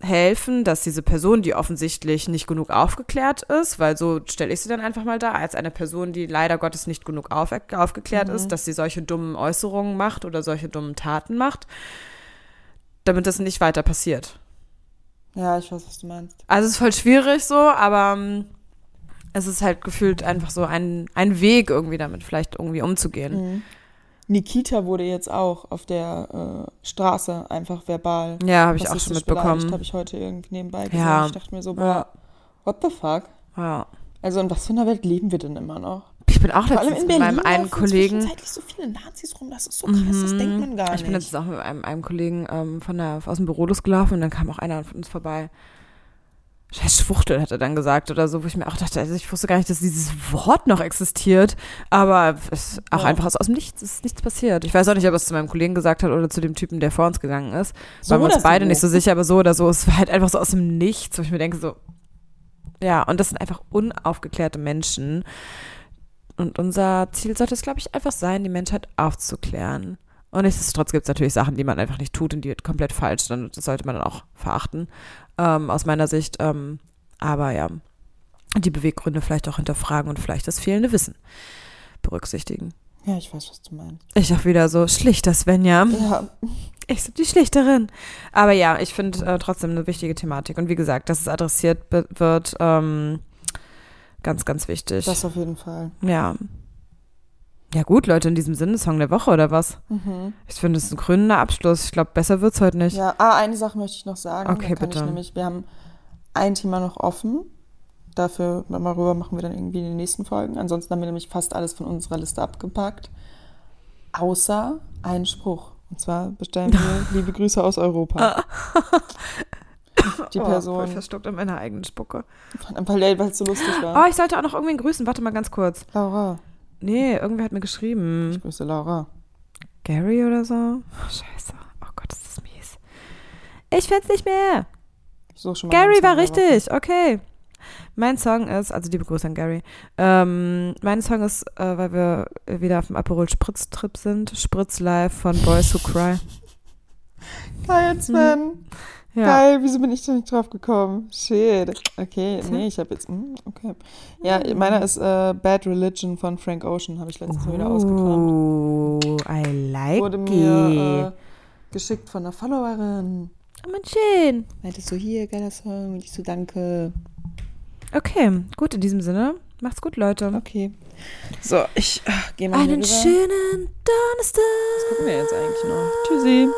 helfen, dass diese Person, die offensichtlich nicht genug aufgeklärt ist, weil so stelle ich sie dann einfach mal da, als eine Person, die leider Gottes nicht genug auf, aufgeklärt mhm. ist, dass sie solche dummen Äußerungen macht oder solche dummen Taten macht, damit das nicht weiter passiert. Ja, ich weiß, was du meinst. Also es ist voll schwierig so, aber ähm, es ist halt gefühlt einfach so ein, ein Weg, irgendwie damit vielleicht irgendwie umzugehen. Mhm. Nikita wurde jetzt auch auf der äh, Straße einfach verbal. Ja, habe ich auch schon mitbekommen. habe ich heute irgendwie nebenbei gesehen. Ja. Ich dachte mir so, boah, ja. what the fuck? Ja. Also in was für einer Welt leben wir denn immer noch? Ich bin auch letztens mit meinem einen Kollegen. so viele Nazis rum, das ist so krass, mhm. das denkt man gar nicht. Ich bin letztens auch mit einem, einem Kollegen ähm, von der, aus dem Büro losgelaufen und dann kam auch einer von uns vorbei. Scheiß Schwuchtel, hat er dann gesagt oder so, wo ich mir auch dachte, also ich wusste gar nicht, dass dieses Wort noch existiert, aber es ist auch ja. einfach aus, dem Nichts, ist nichts passiert. Ich weiß auch nicht, ob er es zu meinem Kollegen gesagt hat oder zu dem Typen, der vor uns gegangen ist. So Waren wir uns beide so. nicht so sicher, aber so oder so, es war halt einfach so aus dem Nichts, wo ich mir denke so, ja, und das sind einfach unaufgeklärte Menschen. Und unser Ziel sollte es, glaube ich, einfach sein, die Menschheit aufzuklären. Und nichtsdestotrotz gibt es natürlich Sachen, die man einfach nicht tut und die komplett falsch sind. Das sollte man dann auch verachten, ähm, aus meiner Sicht. Ähm, aber ja, die Beweggründe vielleicht auch hinterfragen und vielleicht das fehlende Wissen berücksichtigen. Ja, ich weiß, was du meinst. Ich auch wieder so schlichter Svenja. Ja. Ich bin die Schlichterin. Aber ja, ich finde äh, trotzdem eine wichtige Thematik. Und wie gesagt, dass es adressiert wird, ähm, ganz, ganz wichtig. Das auf jeden Fall. Ja. Ja gut, Leute, in diesem Sinne Song der Woche oder was? Mhm. Ich finde, es ist ein krönender Abschluss. Ich glaube, besser wird es heute nicht. Ja, ah, eine Sache möchte ich noch sagen. Okay, bitte. Nämlich, wir haben ein Thema noch offen. Dafür, darüber machen wir dann irgendwie in den nächsten Folgen. Ansonsten haben wir nämlich fast alles von unserer Liste abgepackt. Außer einen Spruch. Und zwar bestellen wir liebe Grüße aus Europa. Die Person. Oh, ich verstockt an meiner eigenen Spucke. Weil es so lustig war. Oh, ich sollte auch noch irgendwen grüßen. Warte mal ganz kurz. Laura. Nee, irgendwer hat mir geschrieben. Ich grüße Laura. Gary oder so? Oh, scheiße. Oh Gott, ist das mies. Ich find's nicht mehr. Gary war richtig, okay. Mein Song ist, also liebe Grüße an Gary. Ähm, mein Song ist, äh, weil wir wieder auf dem Aperol Spritz Trip sind, Spritz Live von Boys Who Cry. Geil, Sven. Mhm. Ja. Geil, wieso bin ich da nicht drauf gekommen? Shit. Okay, nee, ich habe jetzt. Hm, okay. Ja, meiner ist äh, Bad Religion von Frank Ocean, habe ich letztens oh, wieder ausgekramt. Oh, I like Wurde mir äh, geschickt von einer Followerin. Oh, man schön. Meintest du hier, geiler Song? Und ich so, danke. Okay, gut, in diesem Sinne. Macht's gut, Leute. Okay. So, ich gehe mal Einen schönen Donnerstag. Was gucken wir jetzt eigentlich noch? Tschüssi.